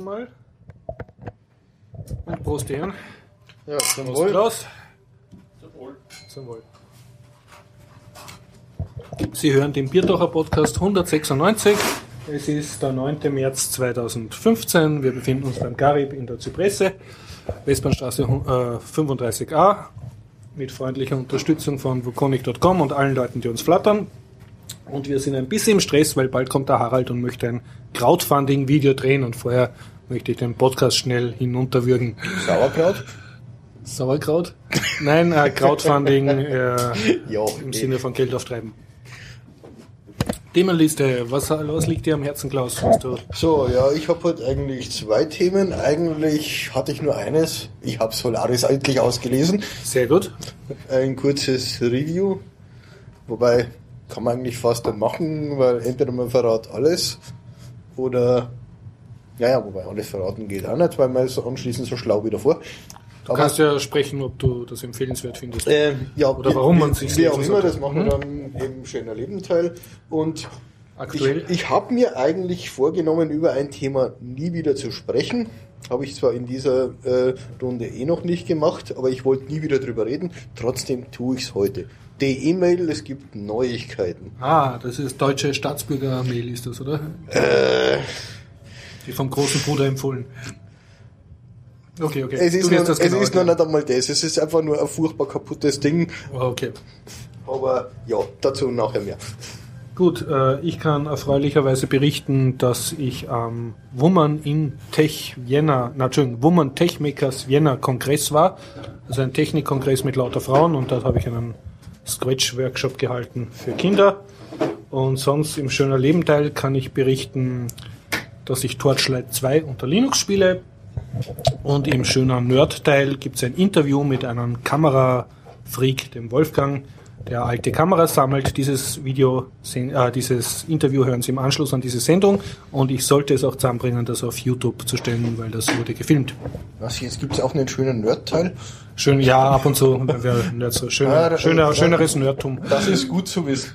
Mal. Und Prost, Herren. Ja, zum Prost, Wohl. Klaus. Zum Wohl. Sie hören den Bierdacher Podcast 196. Es ist der 9. März 2015. Wir befinden uns beim Garib in der Zypresse, Westbahnstraße äh, 35a, mit freundlicher Unterstützung von Vuconic.com und allen Leuten, die uns flattern. Und wir sind ein bisschen im Stress, weil bald kommt der Harald und möchte ein Crowdfunding-Video drehen und vorher möchte ich den Podcast schnell hinunterwürgen. Sauerkraut? Sauerkraut? Nein, äh, Crowdfunding äh, Ja, im Sinne von Geld auftreiben. Themenliste, was, was liegt dir am Herzen, Klaus? So, ja, ich habe heute eigentlich zwei Themen. Eigentlich hatte ich nur eines. Ich habe Solaris endlich ausgelesen. sehr gut. Ein kurzes Review. Wobei, kann man eigentlich fast dann machen, weil entweder man verrat alles oder, ja, ja, wobei alles verraten geht auch nicht, weil man ist anschließend so schlau wie davor. Du kannst ja sprechen, ob du das empfehlenswert findest. Äh, ja, Oder warum man sich Wie auch immer, das machen wir Mhm. dann im schöner Lebenteil. Und Aktuell? ich, ich habe mir eigentlich vorgenommen, über ein Thema nie wieder zu sprechen. Habe ich zwar in dieser äh, Runde eh noch nicht gemacht, aber ich wollte nie wieder drüber reden. Trotzdem tue ich es heute. Die E-Mail, es gibt Neuigkeiten. Ah, das ist deutsche Staatsbürger-Mail, ist das, oder? Äh, Die vom großen Bruder empfohlen. Okay, okay. es ist, wirst das es genau ist noch nicht einmal das. Es ist einfach nur ein furchtbar kaputtes Ding. Oh, Okay. Aber ja, dazu nachher mehr. Gut, äh, ich kann erfreulicherweise berichten, dass ich am Woman in Tech Vienna, na, Entschuldigung, Woman Tech Makers Vienna Kongress war. Also ein Technikkongress mit lauter Frauen und dort habe ich einen Scratch-Workshop gehalten für Kinder. Und sonst im schöner Lebenteil kann ich berichten, dass ich Torchlight 2 unter Linux spiele. Und im schöner Nerd-Teil gibt es ein Interview mit einem Kamerafreak, dem Wolfgang, der alte Kameras sammelt. Dieses Video, äh, dieses Interview hören Sie im Anschluss an diese Sendung. Und ich sollte es auch zusammenbringen, das auf YouTube zu stellen, weil das wurde gefilmt. Was, jetzt gibt es auch einen schönen Nerd-Teil? Schön, ja, ab und zu. So. Schöner, Ah, schöner, schöneres Nerdtum. Das ist gut zu wissen.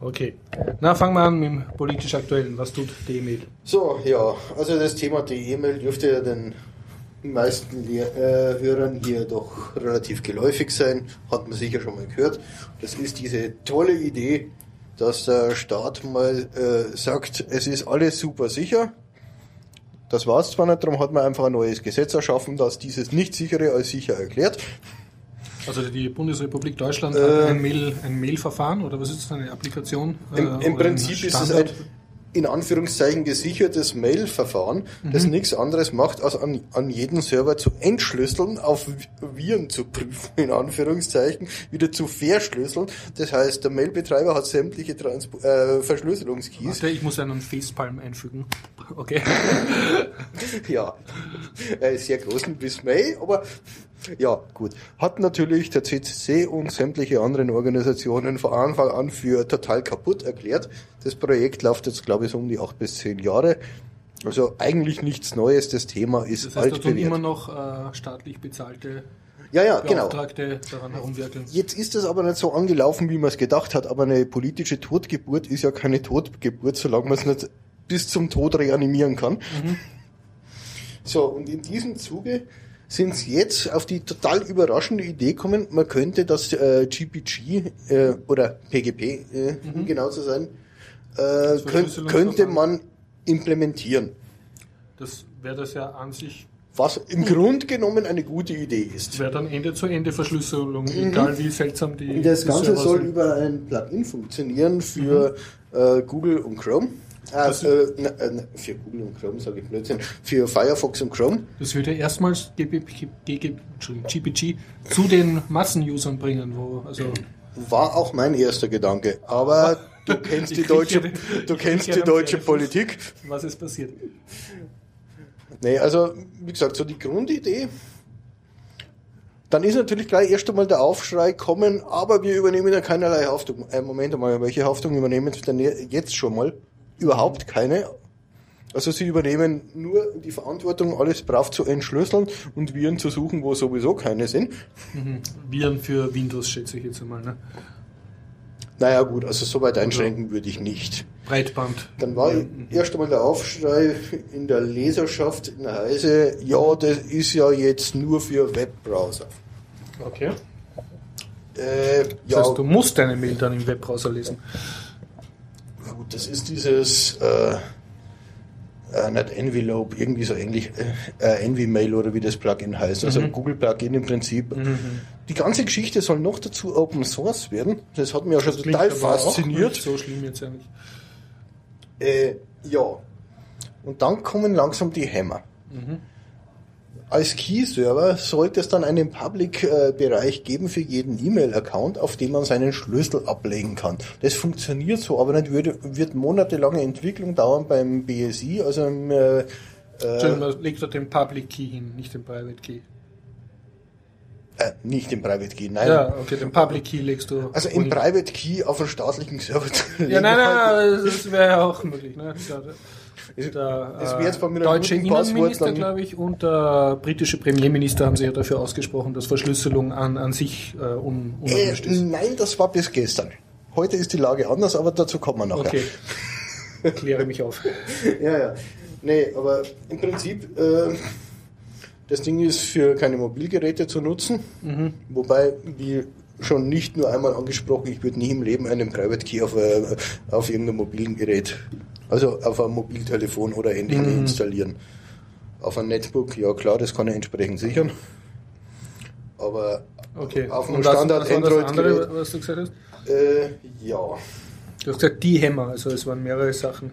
Okay. Na, fangen wir an mit dem politisch Aktuellen. Was tut die E-Mail? So, ja, also das Thema der E-Mail dürfte ja den meisten Lehr äh, Hörern hier doch relativ geläufig sein. Hat man sicher schon mal gehört. Das ist diese tolle Idee, dass der Staat mal äh, sagt, es ist alles super sicher. Das war es zwar nicht, darum hat man einfach ein neues Gesetz erschaffen, das dieses Nicht-Sichere als sicher erklärt. Also die Bundesrepublik Deutschland Äh, hat ein Mail, ein Mailverfahren oder was ist das, eine Applikation? Im, äh, im ein Prinzip ist es ein? In Anführungszeichen gesichertes Mail-Verfahren, das Mhm. nichts anderes macht, als an, an jeden Server zu entschlüsseln, auf Viren zu prüfen, in Anführungszeichen, wieder zu verschlüsseln. Das heißt, der Mailbetreiber hat sämtliche Transpo äh, Verschlüsselungskeys. Warte, ich muss einen Facepalm einfügen. Okay. Ja, äh, sehr großen bis May, aber ja, gut. Hat natürlich der CCC und sämtliche anderen Organisationen von Anfang an für total kaputt erklärt. Das Projekt läuft jetzt, glaube ich, so um die acht bis zehn Jahre. Also eigentlich nichts Neues, das Thema ist Das heißt, da altbewährt. immer noch äh, staatlich bezahlte Ja, ja, genau. Beauftragte daran herumwirkeln. Jetzt ist es aber nicht so angelaufen, wie man es gedacht hat, aber eine politische Totgeburt ist ja keine Totgeburt, solange man es nicht bis zum Tod reanimieren kann. So, und in diesem Zuge sind sie jetzt auf die total überraschende Idee gekommen, man könnte das äh, GPG äh, oder PGP, äh, um genau zu sein, äh, könnt, könnte man implementieren. Das wäre das ja an sich, Was im Grund genommen eine gute Idee ist. wäre dann Ende-zu-Ende-Verschlüsselung, egal wie seltsam die Mhm. Das Ganze Server soll sind. über ein Plugin funktionieren für äh, Google und Chrome. Äh, Das- äh, na, äh, na, für Google und Chrome sage ich Blödsinn. Für Firefox und Chrome. Das würde erstmals GPG, zu den Massenusern bringen, wo, also, War auch mein erster Gedanke. Aber du kennst die deutsche, ja du kennst die deutsche. Politik. was ist passiert? Nee, also wie gesagt, so die Grundidee. Dann ist natürlich gleich erst einmal der Aufschrei kommen, aber wir übernehmen ja keinerlei Haftung. Äh, Moment einmal, welche Haftung übernehmen Sie denn jetzt schon mal? Überhaupt keine. Also sie übernehmen nur die Verantwortung, alles brav zu entschlüsseln und Viren zu suchen, wo sowieso keine sind. Mhm. Viren für Windows, schätze ich jetzt einmal. Ne? Naja gut, also so weit einschränken würde ich nicht. Breitband. Dann war erst einmal der Aufschrei in der Leserschaft in Heise, ja, das ist ja jetzt nur für Webbrowser. Okay. Äh, Das ja, heißt, du musst deine Mail dann im Webbrowser lesen. Gut, das ist dieses, äh, äh, nicht Envelope, irgendwie so ähnlich, äh, äh, Envy-Mail oder wie das Plugin heißt, also ein Google-Plugin im Prinzip. Die ganze Geschichte soll noch dazu Open Source werden. Das hat mich ja schon Klingt total fasziniert. So schlimm jetzt eigentlich. Äh, ja. Und dann kommen langsam die Hämmer. Als Key-Server sollte es dann einen Public-Bereich geben für jeden E-Mail-Account, auf dem man seinen Schlüssel ablegen kann. Das funktioniert so, aber nicht würde, wird monatelange Entwicklung dauern beim BSI, also im, äh, Entschuldigung, man legt dort den Public Key hin, nicht den Private Key. äh, nicht im Private Key, nein. Ja, okay, den Public Key legst du. Also im Private Key auf einen staatlichen Server zu legen. Ja, nein, halt- nein, das wäre ja auch möglich. Ne? Der, äh, wäre jetzt bei mir ein deutsche Innenminister, glaube ich, und der britische Premierminister haben sich ja dafür ausgesprochen, dass Verschlüsselung an, an sich äh, un, Äh, unerwünscht ist. nein, das war bis gestern. Heute ist die Lage anders, aber dazu kommen wir nachher. Okay. Kläre mich auf. Ja, ja. Nee, aber im Prinzip, äh, das Ding ist für keine Mobilgeräte zu nutzen. Wobei, wie schon nicht nur einmal angesprochen, ich würde nie im Leben einen Private Key auf, äh, auf irgendeinem mobilen Gerät, also auf einem Mobiltelefon oder ähnlichem installieren. Auf einem Netbook, ja klar, das kann er entsprechend sichern. Aber Okay. auf einem Standard war das andere, was du gesagt hast? äh, ja. Du hast gesagt, die Hämmer, also es waren mehrere Sachen.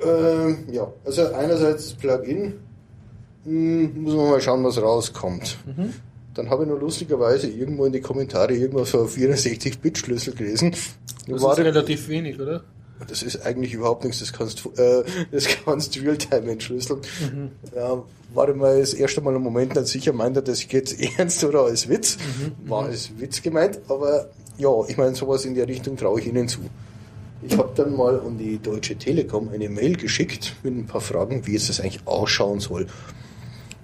Ähm, ja, also einerseits das Plugin, hm, muss man mal schauen, was rauskommt. Dann habe ich nur lustigerweise irgendwo in die Kommentare irgendwas von 64-Bit-Schlüssel gelesen. Das War ist relativ wenig, oder? Das ist eigentlich überhaupt nichts, das kannst du äh, das kannst Realtime entschlüsseln. Ja, war mal das erste Mal einen Moment nicht sicher, meint er das jetzt ernst oder als Witz? War als Witz gemeint, aber ja, ich meine, sowas in der Richtung traue ich Ihnen zu. Ich habe dann mal an die Deutsche Telekom eine Mail geschickt mit ein paar Fragen, wie jetzt das eigentlich ausschauen soll.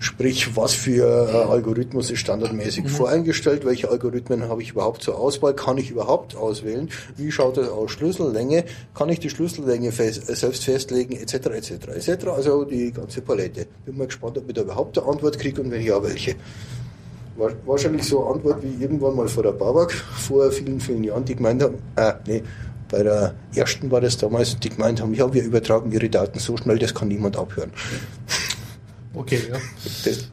Sprich, was für äh, Algorithmus ist standardmäßig voreingestellt? Welche Algorithmen habe ich überhaupt zur Auswahl? Kann ich überhaupt auswählen? Wie schaut das aus? Schlüssellänge? Kann ich die Schlüssellänge fest, äh, selbst festlegen? Etc. etc. etc. Also die ganze Palette. Bin mal gespannt, ob ich da überhaupt eine Antwort kriege und wenn ja, welche. Wa- Wahrscheinlich so eine Antwort wie irgendwann mal vor der Babak vor vielen, vielen Jahren, die gemeint haben, äh, nee, bei der ersten war das damals, die gemeint haben, ja, wir übertragen ihre Daten so schnell, das kann niemand abhören. Okay, ja. Das,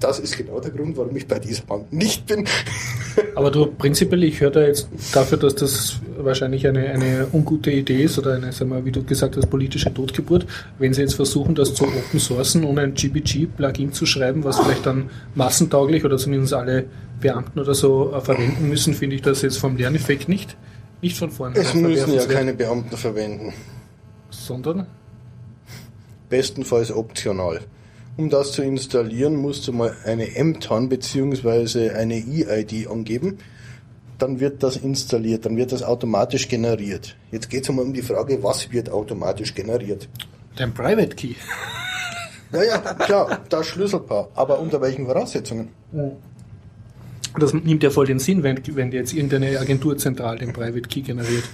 das ist genau der Grund, warum ich bei dieser Bank nicht bin. Aber du, prinzipiell, ich höre da jetzt dafür, dass das wahrscheinlich eine, eine ungute Idee ist oder eine, sag mal, wie du gesagt hast, politische Totgeburt, wenn sie jetzt versuchen, das zu open sourcen und ein GPG-Plugin zu schreiben, was vielleicht dann massentauglich oder zumindest alle Beamten oder so äh, verwenden müssen, finde ich das jetzt vom Lerneffekt nicht, nicht von vorne. Es müssen ja keine Beamten verwenden. Sondern? Bestenfalls optional. Um das zu installieren, musst du mal eine MTAN bzw. eine EID angeben. Dann wird das installiert, dann wird das automatisch generiert. Jetzt geht es einmal um die Frage, was wird automatisch generiert? Dein Private Key. Naja, klar, das Schlüsselpaar. Aber unter welchen Voraussetzungen? Das nimmt ja voll den Sinn, wenn, wenn jetzt irgendeine Agentur zentral den Private Key generiert.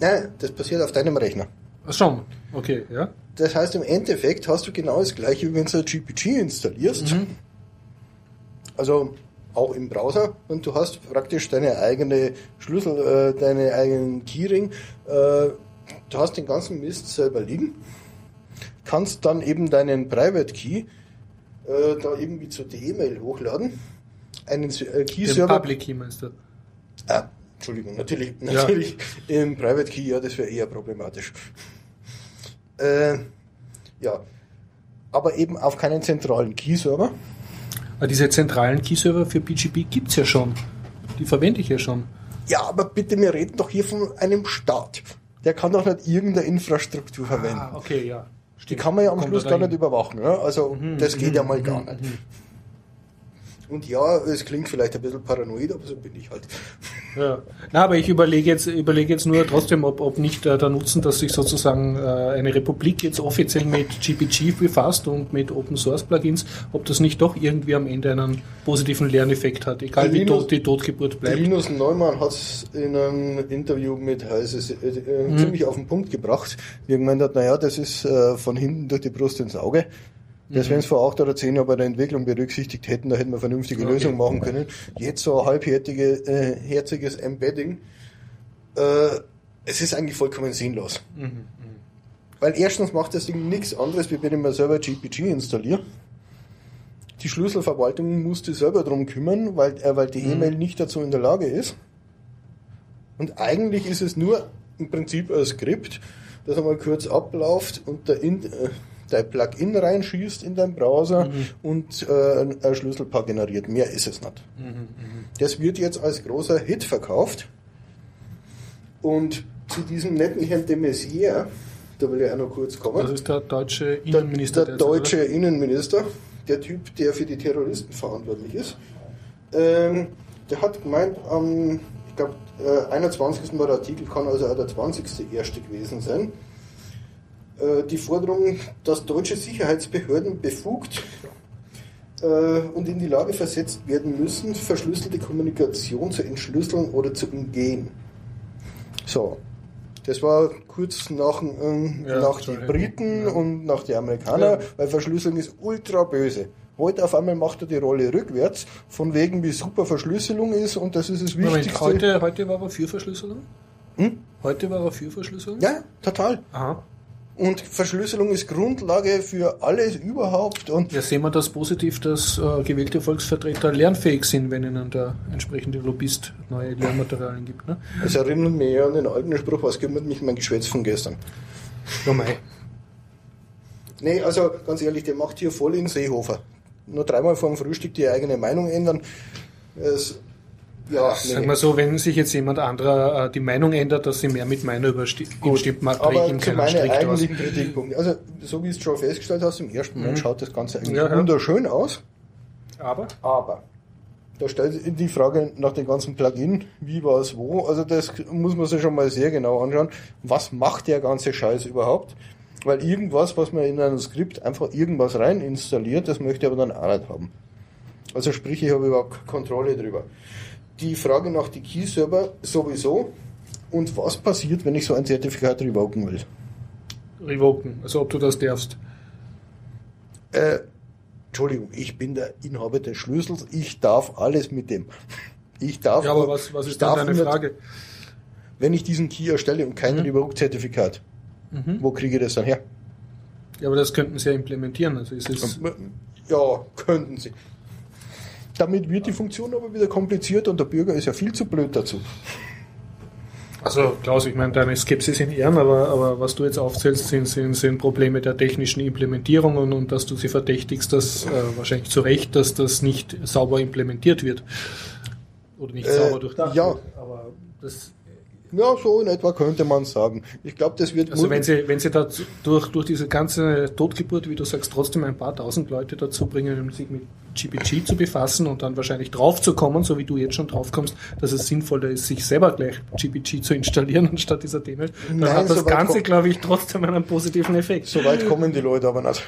Nein, das passiert auf deinem Rechner. Ach schon, okay, ja. Das heißt, im Endeffekt hast du genau das gleiche, wie wenn du GPG installierst. Also auch im Browser und du hast praktisch deine eigene Schlüssel, äh, deine eigenen Keyring. Äh, du hast den ganzen Mist selber liegen, kannst dann eben deinen Private Key äh, da irgendwie zur E-Mail hochladen, einen äh, Key-Server Public Key meinst du? Ah, Entschuldigung, natürlich, natürlich im Private Key, ja, das wäre eher problematisch. Äh, ja, aber eben auf keinen zentralen Key-Server. Aber diese zentralen Key-Server für PGP gibt's ja schon. Die verwende ich ja schon. Ja, aber bitte, wir reden doch hier von einem Staat. Der kann doch nicht irgendeine Infrastruktur verwenden. Ah, okay, ja. Die kann man ja am Kommt Schluss gar nicht überwachen. Ja? Also das geht ja mal gar mhm, nicht. Und ja, es klingt vielleicht ein bisschen paranoid, aber so bin ich halt. Ja. Na, aber ich überlege jetzt, überlege jetzt nur trotzdem, ob, ob nicht äh, der Nutzen, dass sich sozusagen äh, eine Republik jetzt offiziell mit GPG befasst und mit Open Source Plugins, ob das nicht doch irgendwie am Ende einen positiven Lerneffekt hat, egal wie tot die Totgeburt bleibt. Linus Neumann hat es in einem Interview mit Heise äh, äh, mhm. ziemlich auf den Punkt gebracht, wie er gemeint hat, naja, das ist äh, von hinten durch die Brust ins Auge. Das, mhm. wenn es vor acht oder zehn Jahren bei der Entwicklung berücksichtigt hätten, da hätten wir vernünftige okay. Lösungen machen können. Jetzt so ein halbherziges äh, herziges Embedding. Äh, es ist eigentlich vollkommen sinnlos. Mhm. Mhm. Weil erstens macht das Ding nichts anderes, wie wenn ich mir selber GPG installiere. Die Schlüsselverwaltung musste selber drum kümmern, weil, äh, weil die mhm. E-Mail nicht dazu in der Lage ist. Und eigentlich ist es nur im Prinzip ein Skript, das einmal kurz abläuft und der, in, äh, dein Plugin reinschießt in deinen Browser mhm. und äh, ein Schlüsselpaar generiert. Mehr ist es nicht. Mhm, mhm, das wird jetzt als großer Hit verkauft. Und zu diesem netten Herrn de Maizière, da will ich auch noch kurz kommen. Das ist der deutsche Innenminister. Der, der deutsche oder? Innenminister, der Typ, der für die Terroristen verantwortlich ist. Ähm, der hat gemeint, am, ich glaube, äh, 21. war der Artikel, kann also auch der 20. erste gewesen sein die Forderung, dass deutsche Sicherheitsbehörden befugt äh, und in die Lage versetzt werden müssen, verschlüsselte Kommunikation zu entschlüsseln oder zu umgehen. So, das war kurz nach, ähm, ja, nach den Briten ja. und nach den Amerikanern, ja. weil Verschlüsselung ist ultra böse. Heute auf einmal macht er die Rolle rückwärts, von wegen wie super Verschlüsselung ist und das ist das Wichtigste. Moment, heute, heute war er für Verschlüsselung? Hm? Heute war er für Verschlüsselung? Ja, total. Aha. Und Verschlüsselung ist Grundlage für alles überhaupt. Und ja, sehen wir das positiv, dass äh, gewählte Volksvertreter lernfähig sind, wenn ihnen der entsprechende Lobbyist neue Lernmaterialien gibt. Ne? Das erinnert mich ja an den alten Spruch, was kümmert mich mein Geschwätz von gestern? Ja, mei. Nee, also ganz ehrlich, der macht hier voll in Seehofer. Nur dreimal vor dem Frühstück die eigene Meinung ändern. Es ja, Sagen nee. wir so, wenn sich jetzt jemand anderer äh, die Meinung ändert, dass sie mehr mit meiner überstimmt, macht aber ihm keinen Strick eigentlichen Kritikpunkt. Also, so wie es schon festgestellt hast, im ersten Moment mhm. schaut das Ganze eigentlich ja, wunderschön aus. Aber? Aber. Da stellt sich die Frage nach dem ganzen Plugin, wie, was, wo. Also das muss man sich schon mal sehr genau anschauen. Was macht der ganze Scheiß überhaupt? Weil irgendwas, was man in einem Skript einfach irgendwas rein installiert, das möchte ich aber dann auch nicht haben. Also sprich, ich habe überhaupt Kontrolle drüber die Frage nach die Key-Server sowieso. Und was passiert, wenn ich so ein Zertifikat revoken will? Revoken, also ob du das darfst. Äh, Entschuldigung, ich bin der Inhaber des Schlüssels, ich darf alles mit dem. Ich darf. Ja, aber was, was ist dann deine Frage? Wenn ich diesen Key erstelle und kein mhm. Revoke-Zertifikat, mhm. wo kriege ich das dann her? Ja, aber das könnten Sie ja implementieren. Also ist es ja, könnten Sie. Damit wird die Funktion aber wieder kompliziert und der Bürger ist ja viel zu blöd dazu. Also Klaus, ich meine, deine Skepsis in Ehren, aber, aber was du jetzt aufzählst, sind, sind, sind Probleme der technischen Implementierung und, und dass du sie verdächtigst, dass äh, wahrscheinlich zu Recht, dass das nicht sauber implementiert wird. Oder nicht äh, sauber durchdacht ja. wird. Aber das ja, so in etwa könnte man sagen. Ich glaube, das wird. Also wenn Sie, wenn Sie da durch, durch diese ganze Totgeburt, wie du sagst, trotzdem ein paar tausend Leute dazu bringen, um sich mit GPG zu befassen und dann wahrscheinlich drauf zu kommen, so wie du jetzt schon drauf kommst, dass es sinnvoller ist, sich selber gleich GPG zu installieren anstatt dieser Demo, dann Nein, hat das so Ganze, glaube ich, trotzdem einen positiven Effekt. So weit kommen die Leute aber nicht.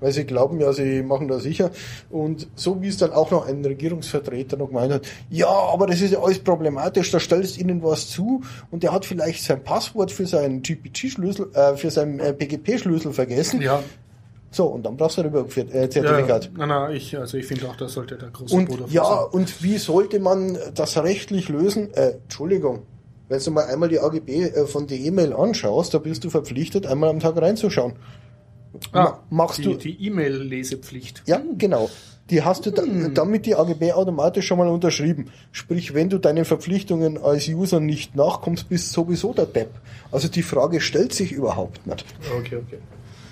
Weil sie glauben ja, sie machen das sicher. Und so wie es dann auch noch ein Regierungsvertreter noch gemeint hat, ja, aber das ist ja alles problematisch, da stellst ihnen was zu und der hat vielleicht sein Passwort für seinen GPG-Schlüssel, äh, für seinen äh, PGP-Schlüssel vergessen. Ja. So, und dann brauchst du darüber äh, Zertifikat. Ja, nein, nein, ich, also ich finde auch, das sollte der große und, Bruder Ja, sein. und wie sollte man das rechtlich lösen? Äh, Entschuldigung, wenn du mal einmal die AGB äh, von der E-Mail anschaust, da bist du verpflichtet, einmal am Tag reinzuschauen. Ah, machst die, du die E-Mail-Lesepflicht. Ja, genau. Die hast du hm. damit die AGB automatisch schon mal unterschrieben. Sprich, wenn du deinen Verpflichtungen als User nicht nachkommst, bist sowieso der Depp. Also die Frage stellt sich überhaupt nicht. Okay, okay.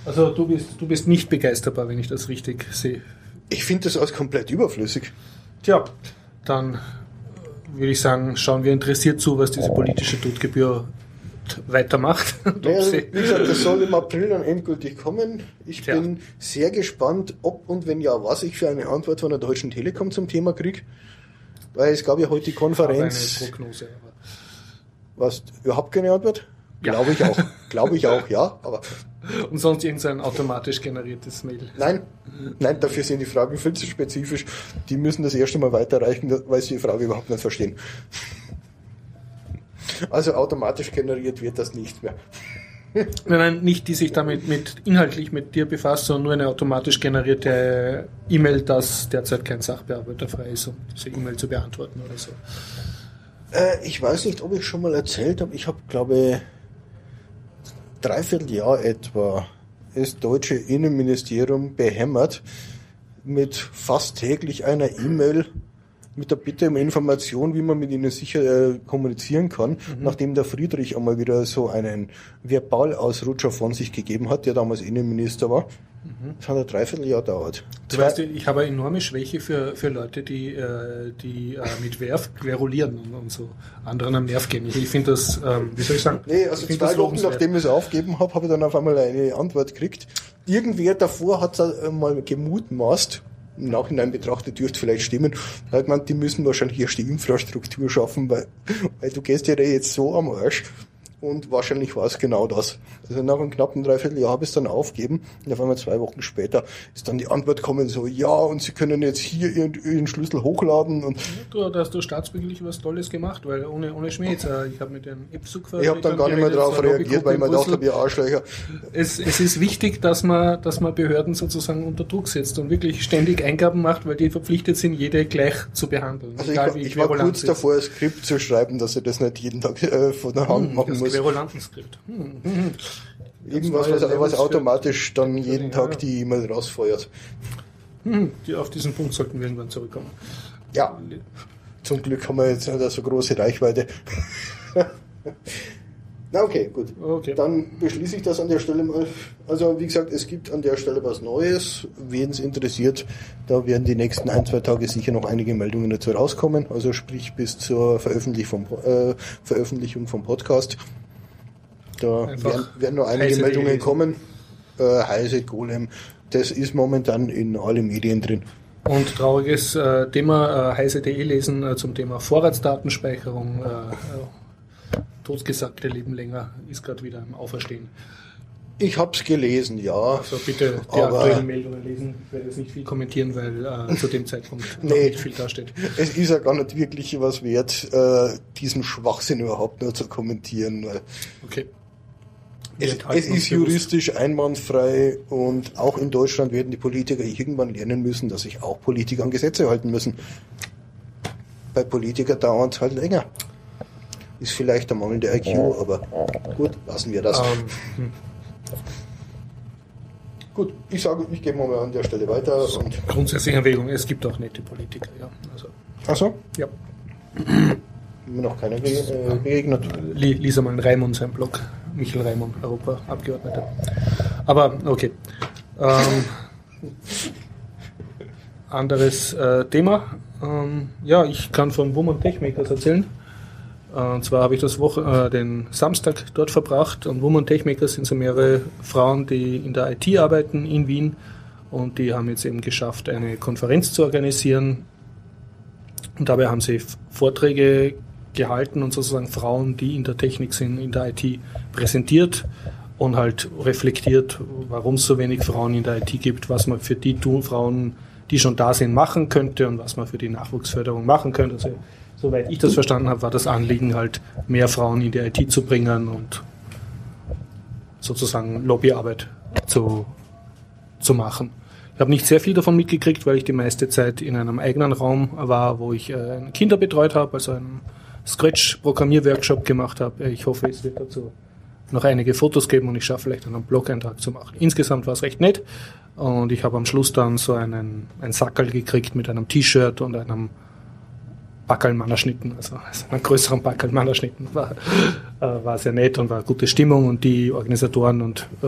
Also du bist, du bist nicht begeisterbar, wenn ich das richtig sehe. Ich finde das als komplett überflüssig. Tja, dann würde ich sagen, schauen wir interessiert zu, was diese politische Totgebühr weitermacht. Also, wie gesagt, das soll im April dann endgültig kommen. Ich Tja. bin sehr gespannt, ob und wenn ja, was ich für eine Antwort von der Deutschen Telekom zum Thema kriege. Weil es gab ja heute die Konferenz. Eine Prognose. Was, überhaupt keine Antwort? Ja. Glaube ich auch. Glaube ich auch, ja. Aber Und sonst irgendein automatisch generiertes Mail. Nein, nein, dafür sind die Fragen viel zu spezifisch. Die müssen das erste Mal weiterreichen, weil sie die Frage überhaupt nicht verstehen. Also automatisch generiert wird das nicht mehr. Nein, nein, nicht die sich damit mit inhaltlich mit dir befasst, sondern nur eine automatisch generierte E-Mail, dass derzeit kein Sachbearbeiter frei ist, um diese E-Mail zu beantworten oder so. Äh, ich weiß nicht, ob ich schon mal erzählt habe. Ich habe, glaube dreiviertel Jahr etwa das deutsche Innenministerium behämmert mit fast täglich einer E-Mail mit der Bitte um Information, wie man mit ihnen sicher äh, kommunizieren kann, mhm. nachdem der Friedrich einmal wieder so einen Verbalausrutscher von sich gegeben hat, der damals Innenminister war. Mhm. Das hat ein Dreivierteljahr dauert. Du weißt, ich habe eine enorme Schwäche für, für Leute, die, äh, die äh, mit Werf querulieren und, und, so anderen am Nerv gehen. Ich, ich finde das, ähm, wie soll ich sagen? Nee, also zwei Wochen nachdem ich es aufgeben habe, habe ich dann auf einmal eine Antwort gekriegt. Irgendwer davor hat mal gemutmaßt, im Nachhinein betrachtet dürfte vielleicht stimmen. Hat gemeint, die müssen wahrscheinlich erst die Infrastruktur schaffen, weil, weil du gehst ja jetzt so am Arsch. Und wahrscheinlich war es genau das. Also nach einem knappen Dreivierteljahr habe ich es dann aufgeben. Und auf einmal zwei Wochen später ist dann die Antwort kommen so, ja, und Sie können jetzt hier Ihren, Ihren Schlüssel hochladen. Und du, da hast du staatsbürgerlich was Tolles gemacht, weil ohne, ohne Schmäh jetzt, äh, ich habe mit dem IPSUK Ich habe dann gar nicht mehr darauf reagiert, weil ich mir gedacht habe, ihr Arschlöcher. Es, es ist wichtig, dass man, dass man Behörden sozusagen unter Druck setzt und wirklich ständig Eingaben macht, weil die verpflichtet sind, jede gleich zu behandeln. Also ich, ich war kurz davor, ein Skript zu schreiben, dass er das nicht jeden Tag äh, von der Hand hm, machen muss. Querulantenskript. Hm, hm, hm. Irgendwas, was, was automatisch dann jeden Tag die E-Mail rausfeuert. Hm, die, auf diesen Punkt sollten wir irgendwann zurückkommen. Ja. Zum Glück haben wir jetzt eine so große Reichweite. Na okay, gut. Okay. Dann beschließe ich das an der Stelle mal. Also wie gesagt, es gibt an der Stelle was Neues. Wen es interessiert, da werden die nächsten ein, zwei Tage sicher noch einige Meldungen dazu rauskommen. Also sprich bis zur Veröffentlichung vom, äh, Veröffentlichung vom Podcast. Da werden, werden noch einige Meldungen kommen. Äh, Heise, Golem, das ist momentan in alle Medien drin. Und trauriges äh, Thema, äh, heise.de lesen äh, zum Thema Vorratsdatenspeicherung. Äh, äh, totgesagte Leben länger ist gerade wieder im Auferstehen. Ich habe es gelesen, ja. Also bitte die aber aktuellen Meldungen lesen. Ich werde jetzt nicht viel kommentieren, weil äh, zu dem Zeitpunkt nee, nicht viel dasteht. Es ist ja gar nicht wirklich was wert, äh, diesen Schwachsinn überhaupt nur zu kommentieren. Okay. Es, es ist juristisch einwandfrei und auch in Deutschland werden die Politiker irgendwann lernen müssen, dass sich auch Politiker an Gesetze halten müssen. Bei Politikern dauert es halt länger. Ist vielleicht der mangelnde IQ, aber gut, lassen wir das. Um, hm. Gut, ich sage, ich gehe mal an der Stelle weiter. Und Grundsätzliche Erwägung, es gibt auch nette Politiker, ja. Also, Ach so? Ja. Mir noch keiner äh, begegnet. Lies einmal in Raimund sein Blog. Michael Raimund, Europaabgeordneter. Aber okay. Ähm, anderes äh, Thema. Ähm, ja, ich kann von Woman Techmakers erzählen. Äh, und zwar habe ich das Woche, äh, den Samstag dort verbracht. Und Woman Techmakers sind so mehrere Frauen, die in der IT arbeiten in Wien. Und die haben jetzt eben geschafft, eine Konferenz zu organisieren. Und dabei haben sie Vorträge gehalten und sozusagen Frauen, die in der Technik sind, in der IT präsentiert und halt reflektiert, warum es so wenig Frauen in der IT gibt, was man für die tun, Frauen, die schon da sind, machen könnte und was man für die Nachwuchsförderung machen könnte. Also, soweit ich das verstanden habe, war das Anliegen halt, mehr Frauen in die IT zu bringen und sozusagen Lobbyarbeit zu, zu machen. Ich habe nicht sehr viel davon mitgekriegt, weil ich die meiste Zeit in einem eigenen Raum war, wo ich äh, Kinder betreut habe, also einen Scratch-Programmierworkshop gemacht habe. Ich hoffe, es wird dazu noch einige Fotos geben und ich schaffe vielleicht einen Blog-Eintrag zu machen. Insgesamt war es recht nett und ich habe am Schluss dann so einen, einen Sackel gekriegt mit einem T-Shirt und einem Backelmannerschnitten, also, also einen größeren Backelmannerschnitten. War, äh, war sehr nett und war gute Stimmung und die Organisatoren und äh,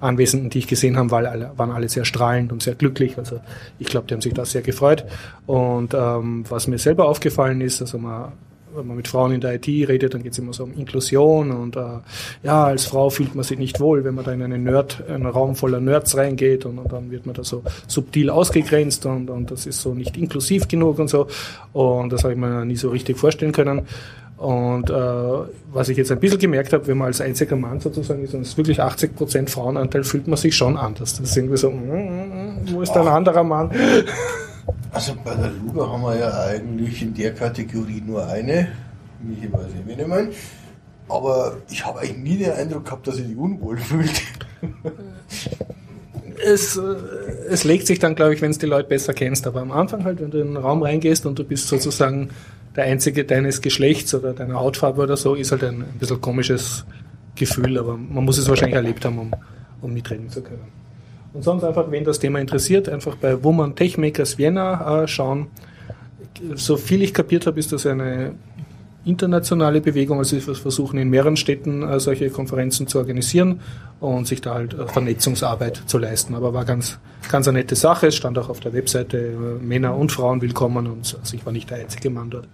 Anwesenden, die ich gesehen habe, waren alle, waren alle sehr strahlend und sehr glücklich. Also ich glaube, die haben sich da sehr gefreut. Und ähm, was mir selber aufgefallen ist, also man wenn man mit Frauen in der IT redet, dann geht es immer so um Inklusion und äh, ja, als Frau fühlt man sich nicht wohl, wenn man da in einen Nerd, einen Raum voller Nerds reingeht und, und dann wird man da so subtil ausgegrenzt und, und das ist so nicht inklusiv genug und so. Und das habe ich mir nie so richtig vorstellen können. Und äh, was ich jetzt ein bisschen gemerkt habe, wenn man als einziger Mann sozusagen ist und es ist wirklich 80% Frauenanteil, fühlt man sich schon anders. Das ist irgendwie so, mm, mm, wo ist da ein anderer Mann? Also bei der Luga haben wir ja eigentlich in der Kategorie nur eine. Michi weiß nicht, ich meine. Aber ich habe eigentlich nie den Eindruck gehabt, dass sie sich unwohl fühlt. es, äh, es legt sich dann, glaube ich, wenn es die Leute besser kennst. Aber am Anfang halt, wenn du in einen Raum reingehst und du bist sozusagen der einzige deines Geschlechts oder deiner Hautfarbe oder so, ist halt ein, ein bisschen komisches Gefühl. Aber man muss es wahrscheinlich erlebt haben, um, um mitreden zu können. Und sonst einfach, wenn das Thema interessiert, einfach bei Woman Techmakers Vienna äh, schauen. So viel ich kapiert habe, ist das eine internationale Bewegung. Also wir versuchen in mehreren Städten äh, solche Konferenzen zu organisieren und sich da halt äh, Vernetzungsarbeit zu leisten. Aber war ganz, ganz eine nette Sache. Es stand auch auf der Webseite Männer und Frauen willkommen und also ich war nicht der einzige Mann dort.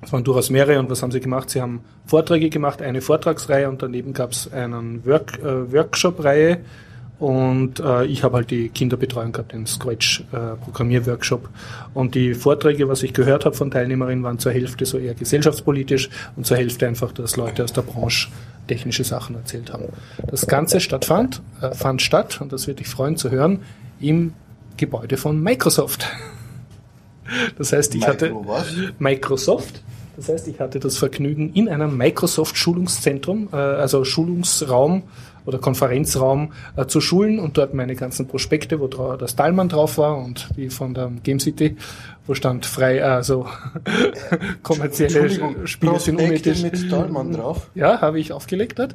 Es waren durchaus mehrere und was haben sie gemacht? Sie haben Vorträge gemacht, eine Vortragsreihe und daneben gab es einen Work, äh, Workshop-Reihe, und äh, ich habe halt die Kinderbetreuung gehabt, den Scratch-Programmierworkshop. Äh, und die Vorträge, was ich gehört habe von Teilnehmerinnen, waren zur Hälfte so eher gesellschaftspolitisch und zur Hälfte einfach, dass Leute aus der Branche technische Sachen erzählt haben. Das Ganze stattfand, äh, fand statt, und das würde ich freuen zu hören, im Gebäude von Microsoft. Das heißt, ich hatte? Microsoft. Das heißt, ich hatte das Vergnügen, in einem Microsoft-Schulungszentrum, äh, also Schulungsraum oder Konferenzraum äh, zu schulen und dort meine ganzen Prospekte, wo das Talmann drauf war und die von der Game City, wo stand frei, also kommerzielle Spiele sind unethisch. mit Stallman drauf. Ja, habe ich aufgelegt dort.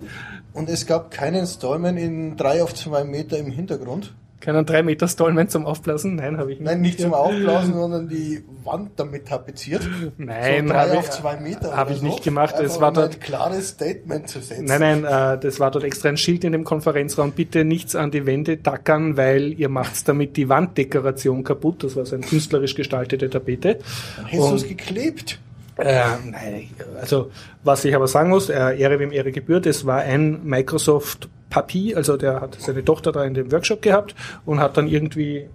Und es gab keinen Stallman in drei auf zwei Meter im Hintergrund. Keinen 3 Meter Stallman zum Aufblasen? Nein, habe ich nicht. Nein, nicht zum Aufblasen, sondern die Wand damit tapeziert. Nein, so habe zwei Meter. Habe ich so. nicht gemacht. Einfach Es war um dort ein klares Statement zu setzen. Nein, nein, äh, das war dort extra ein Schild in dem Konferenzraum. Bitte nichts an die Wände tackern, weil ihr macht damit die Wanddekoration kaputt. Das war so eine künstlerisch gestaltete Tapete. Dann hättest du es geklebt. Äh, nein, also was ich aber sagen muss, äh, Ehre wem Ehre gebührt, es war ein Microsoft Papi, also der hat seine Tochter da in dem Workshop gehabt und hat dann irgendwie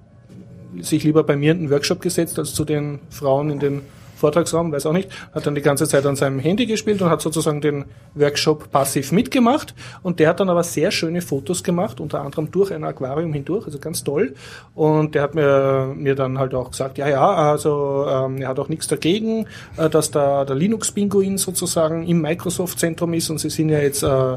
sich lieber bei mir in den Workshop gesetzt als zu den Frauen in den Vortragsraum, weiß auch nicht, hat dann die ganze Zeit an seinem Handy gespielt und hat sozusagen den Workshop passiv mitgemacht. Und der hat dann aber sehr schöne Fotos gemacht, unter anderem durch ein Aquarium hindurch, also ganz toll. Und der hat mir, mir dann halt auch gesagt, ja, ja, also ähm, er hat auch nichts dagegen, äh, dass da der Linux-Pinguin sozusagen im Microsoft-Zentrum ist und sie sind ja jetzt, äh,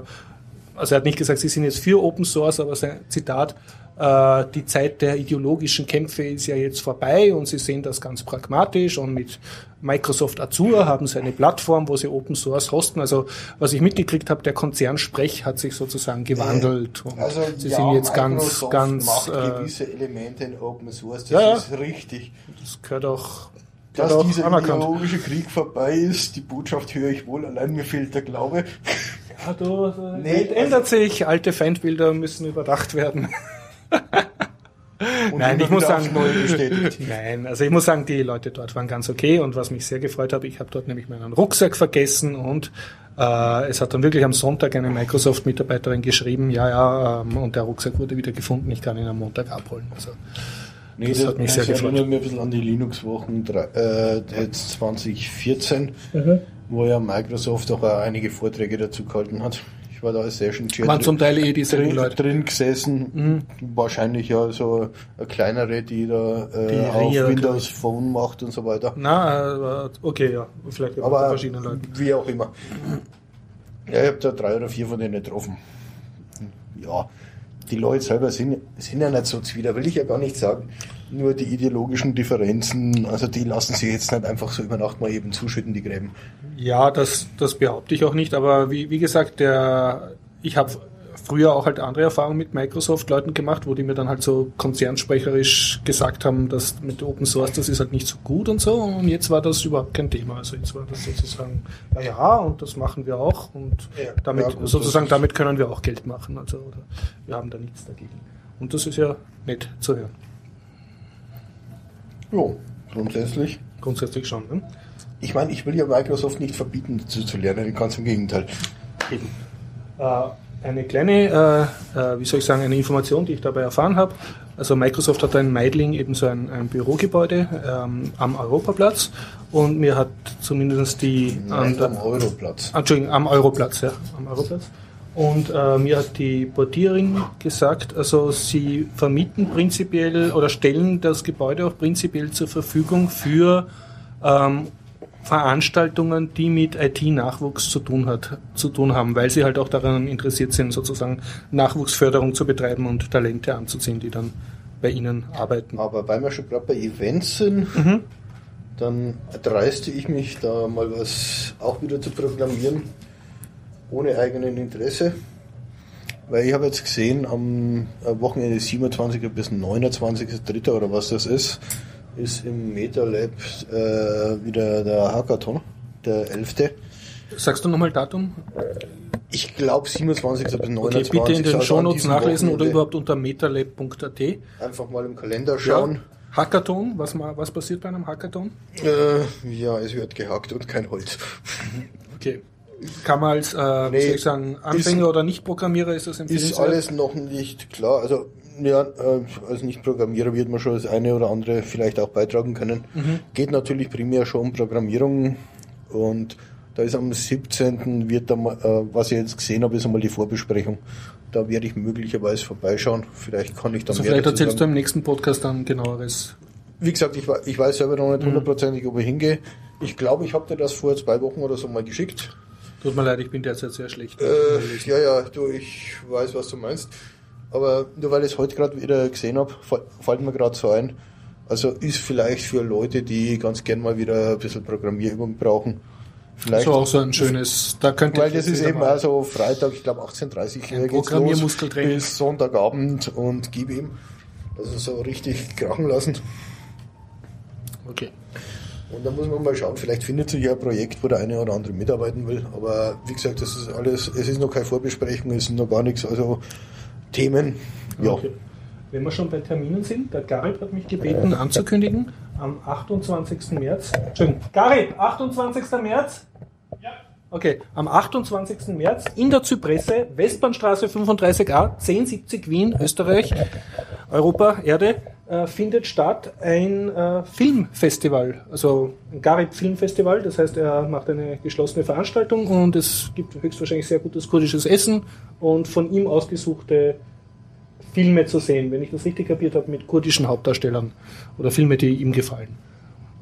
also er hat nicht gesagt, sie sind jetzt für Open Source, aber sein Zitat, äh, die Zeit der ideologischen Kämpfe ist ja jetzt vorbei und sie sehen das ganz pragmatisch und mit Microsoft Azure haben sie eine Plattform, wo sie Open Source hosten. Also was ich mitgekriegt habe, der Konzernsprech hat sich sozusagen gewandelt und Also, sie ja, sind jetzt ganz, Microsoft ganz, macht äh, gewisse Elemente in Open Source, das Ja, ist richtig. das gehört auch, Dass auch dieser anerkannt. ideologische Krieg vorbei ist, die Botschaft höre ich wohl, allein mir fehlt der Glaube. Ja, du, äh, Nee, Welt ändert sich, alte Feindbilder müssen überdacht werden. Und Nein, ich muss sagen. Nein, also ich muss sagen, die Leute dort waren ganz okay und was mich sehr gefreut hat, ich habe dort nämlich meinen Rucksack vergessen und äh, es hat dann wirklich am Sonntag eine Microsoft-Mitarbeiterin geschrieben, ja, ja, ähm, und der Rucksack wurde wieder gefunden, ich kann ihn am Montag abholen. Also, Nee, Das das, hat mich sehr gefreut. erinnert mich ein bisschen an die Linux-Wochen äh, jetzt 2014, wo ja Microsoft auch äh, einige Vorträge dazu gehalten hat. Ich war da als Session Chair waren zum Teil eh dieselben drin, Leute. drin gesessen. Wahrscheinlich ja so eine kleinere, die da äh, auf Windows Phone macht und so weiter. Na, äh, okay, ja, vielleicht auch Aber verschiedenen Leuten. wie auch immer. Ja, ich habe da drei oder vier von denen getroffen. Ja, die Leute selber sind, sind ja nicht so zwider, will ich ja gar nicht sagen. Nur die ideologischen Differenzen, also die lassen sich jetzt nicht einfach so über Nacht mal eben zuschütten, die Gräben. Ja, das, das behaupte ich auch nicht, aber wie, wie gesagt, der, ich habe früher auch halt andere Erfahrungen mit Microsoft-Leuten gemacht, wo die mir dann halt so konzernsprecherisch gesagt haben, dass mit Open Source, das ist halt nicht so gut und so. Und jetzt war das überhaupt kein Thema. Also jetzt war das sozusagen, ja, ja, und das machen wir auch. Und Ja, damit, ja, gut, sozusagen, damit können wir auch Geld machen. Also wir haben da nichts dagegen. Und das ist ja nett zu hören. Ja, grundsätzlich. Grundsätzlich schon. Ne? ich meine, ich will ja Microsoft nicht verbieten, dazu zu lernen, ganz im Gegenteil. Eben. Äh, eine kleine, äh, äh, wie soll ich sagen, eine Information, die ich dabei erfahren habe. Also Microsoft hat in Meidling eben so ein, ein Bürogebäude ähm, am Europaplatz und mir hat zumindest die... Nein, der- am Europlatz. Ah, Entschuldigung, am Europlatz, ja, am Europlatz. Und äh, mir hat die Portierin gesagt, also sie vermieten prinzipiell oder stellen das Gebäude auch prinzipiell zur Verfügung für ähm, Veranstaltungen, die mit IT-Nachwuchs zu tun hat, zu tun haben, weil sie halt auch daran interessiert sind, sozusagen Nachwuchsförderung zu betreiben und Talente anzuziehen, die dann bei ihnen arbeiten. Aber weil wir schon gerade bei Events sind, dann dreiste ich mich da mal was auch wieder zu programmieren, ohne eigenen Interesse. Weil ich habe jetzt gesehen, am Wochenende 27. bis 29.3. oder was das ist, ist im MetaLab äh, wieder der Hackathon, der 11. Sagst du nochmal Datum? Ich glaube 27. bis Okay, 29. bitte in den also Shownotes nachlesen oder Wochenende überhaupt unter metalab.at. Einfach mal im Kalender schauen. Hackathon, was, was passiert bei einem Hackathon? Äh, ja, es wird gehackt und kein Holz. Okay. Kann man als, äh, Nee, sagen, Anfänger oder Nicht-Programmierer ist das Ist empfehlenswert? alles noch nicht klar. Also, ja, äh, als Nicht-Programmierer wird man schon das eine oder andere vielleicht auch beitragen können. Geht natürlich primär schon um Programmierung und da ist am 17. wird da mal, äh, was ich jetzt gesehen habe, ist einmal die Vorbesprechung. Da werde ich möglicherweise vorbeischauen. Vielleicht kann ich dann Also mehr vielleicht erzählst du sagen. im nächsten Podcast dann genaueres. Wie gesagt, ich, ich weiß selber noch nicht hundertprozentig, ob ich hingehe. Ich glaube, ich habe dir das vor zwei Wochen oder so mal geschickt. Tut mir leid, ich bin derzeit sehr schlecht. Äh, ja, ja, du, ich weiß, was du meinst. Aber nur weil ich es heute gerade wieder gesehen habe, fällt mir gerade so ein. Also ist vielleicht für Leute, die ganz gern mal wieder ein bisschen Programmierübung brauchen. Vielleicht, so auch so ein schönes, da könnte weil das ist eben also Freitag, ich glaube 18.30 Ein Uhr geht's los Programmiermuskeltraining. bis Sonntagabend und gib ihm. Also so richtig krachen lassen. Okay. Und da muss man mal schauen, vielleicht findet sich ja ein Projekt, wo der eine oder andere mitarbeiten will. Aber wie gesagt, das ist alles, es ist noch keine Vorbesprechung, es ist noch gar nichts. Also Themen, ja. Wenn wir schon bei Terminen sind, der Garib hat mich gebeten anzukündigen, am 28. März. Entschuldigung, Garib, 28. März? Ja. Okay, am 28. März in der Zypresse, Westbahnstraße 35a, 1070 Wien, Österreich, Europa, Erde, äh, findet statt ein äh, Filmfestival, also ein Garib Filmfestival. Das heißt, er macht eine geschlossene Veranstaltung und es gibt höchstwahrscheinlich sehr gutes kurdisches Essen und von ihm ausgesuchte Filme zu sehen, wenn ich das richtig kapiert habe, mit kurdischen Hauptdarstellern oder Filme, die ihm gefallen.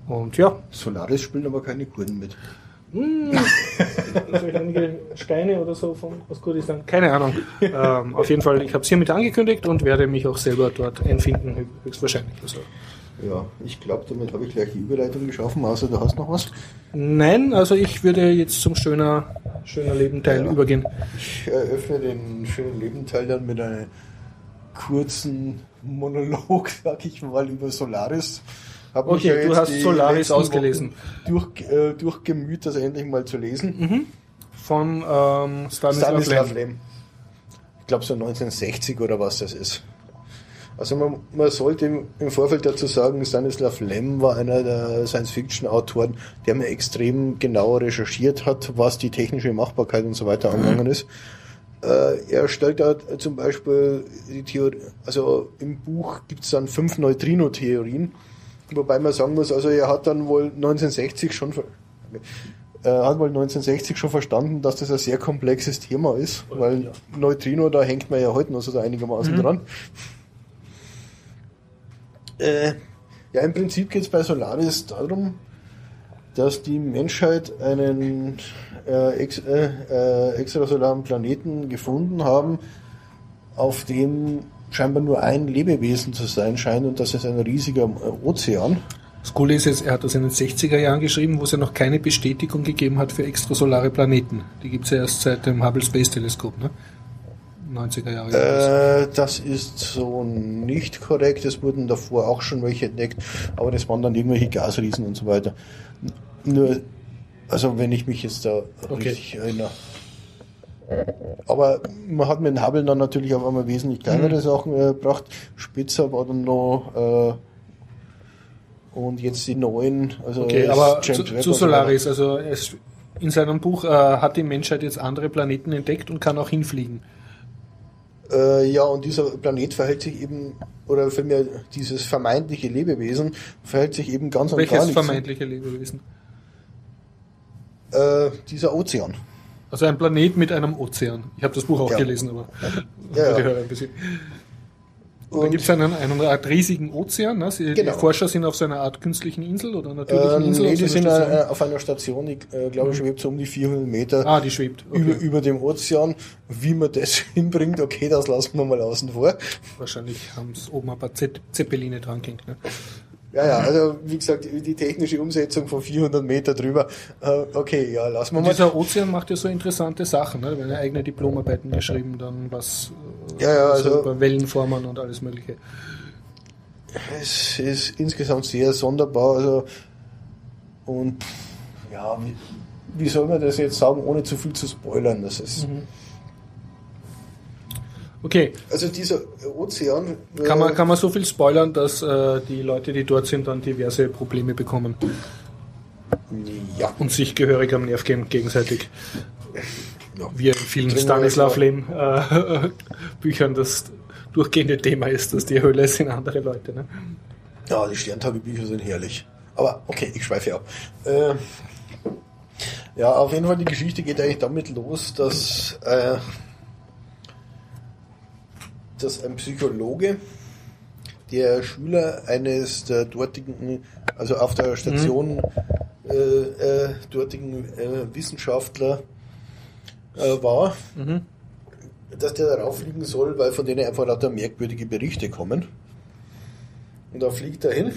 Und ja, Solaris spielen aber keine Kurden mit. also einige Steine oder so von, aus Kurdistan, keine Ahnung. Ähm, auf jeden Fall, ich habe es hiermit angekündigt und werde mich auch selber dort einfinden, hö- höchstwahrscheinlich. Also, Ja, ich glaube, damit habe ich gleich die Überleitung geschaffen, außer du hast noch was. nein, also ich würde jetzt zum schöner, schöner Leben-Teil Ja. übergehen. Ich eröffne den schönen Lebenteil dann mit einem kurzen Monolog, sag ich mal, über Solaris. Hab Okay, du jetzt hast Solaris ausgelesen. Wochen Durch, äh, durchgemüht, das endlich mal zu lesen. Von ähm, Stanislav Stanislav Lem. Lem. Ich glaube so 1960 oder was das ist. Also man, man sollte im, im Vorfeld dazu sagen, Stanislav Lem war einer der Science-Fiction-Autoren, der mir extrem genau recherchiert hat, was die technische Machbarkeit und so weiter angegangen ist. Äh, er stellt da zum Beispiel die Theorie, also im Buch gibt es dann fünf Neutrino-Theorien, wobei man sagen muss, also er hat dann wohl 1960 schon ver- äh, hat wohl 1960 schon verstanden, dass das ein sehr komplexes Thema ist, weil ja. Neutrino, da hängt man ja heute noch so einigermaßen dran. Äh, ja, im Prinzip geht es bei Solaris darum, dass die Menschheit einen äh, ex, äh, äh, extrasolaren Planeten gefunden haben, auf dem scheinbar nur ein Lebewesen zu sein scheint und das ist ein riesiger äh, Ozean. Das Coole ist jetzt, er hat das in den 60er Jahren geschrieben, wo es ja noch keine Bestätigung gegeben hat für extrasolare Planeten. Die gibt es ja erst seit dem Hubble Space Teleskop, ne? 90er Jahre. Äh, das ist so nicht korrekt. Es wurden davor auch schon welche entdeckt, aber das waren dann irgendwelche Gasriesen und so weiter. Nur, also wenn ich mich jetzt da Okay. richtig erinnere. Aber man hat mit dem Hubble dann natürlich auf einmal Mhm. wesentlich kleinere Sachen äh, gebracht. Spitzer war dann noch, äh, Und jetzt die neuen, also Okay, aber zu, zu. Solaris, also es, in seinem Buch äh, hat die Menschheit jetzt andere Planeten entdeckt und kann auch hinfliegen. Äh, ja, und dieser Planet verhält sich eben, oder vielmehr dieses vermeintliche Lebewesen verhält sich eben ganz und gar Welches vermeintliche Lebewesen? Äh, dieser Ozean. Also ein Planet mit einem Ozean. Ich habe das Buch auch Ja. gelesen, aber Ja, für die ja. Hörer ein bisschen. Und da gibt es einen, einen Art riesigen Ozean. Ne? Sie, Genau. Die Forscher sind auf so einer Art künstlichen Insel oder natürlichen Ähm, Insel. nee, die sind einer Station. äh, auf einer Station, die, äh, glaube ich, schwebt so um die 400 Meter ah, die schwebt. Okay. über, über dem Ozean. Wie man das hinbringt, okay, das lassen wir mal außen vor. Wahrscheinlich haben es oben ein paar Ze Zeppeline dran gehängt. Ne? Ja, ja, also wie gesagt, die technische Umsetzung von 400 Meter drüber, äh, okay, ja, lassen wir Und mal. dieser Ozean macht ja so interessante Sachen. Ne? Wenn er eigene Diplomarbeiten geschrieben, dann was äh, Ja, ja, so also- über Wellenformen und alles mögliche. Es ist insgesamt sehr sonderbar. Also, und ja, wie, wie soll man das jetzt sagen, ohne zu viel zu spoilern? Das ist, Okay, Also dieser Ozean. äh, kann man, kann man so viel spoilern, dass äh, die Leute, die dort sind, dann diverse Probleme bekommen Ja. und sich gehörig am Nerv gehen gegenseitig. ja. Wie in vielen Stanislav Lem äh, Büchern das durchgehende Thema ist, dass die Höhle sind andere Leute. Ne? Ja, die Sterntagebücher sind herrlich. Aber okay, ich schweife ab. Äh, ja, auf jeden Fall, die Geschichte geht eigentlich damit los, dass, äh, dass ein Psychologe, der Schüler eines der dortigen, also auf der Station äh, äh, dortigen äh, Wissenschaftler äh, war, dass der darauf fliegen soll, weil von denen einfach lauter merkwürdige Berichte kommen. Und da fliegt er hin.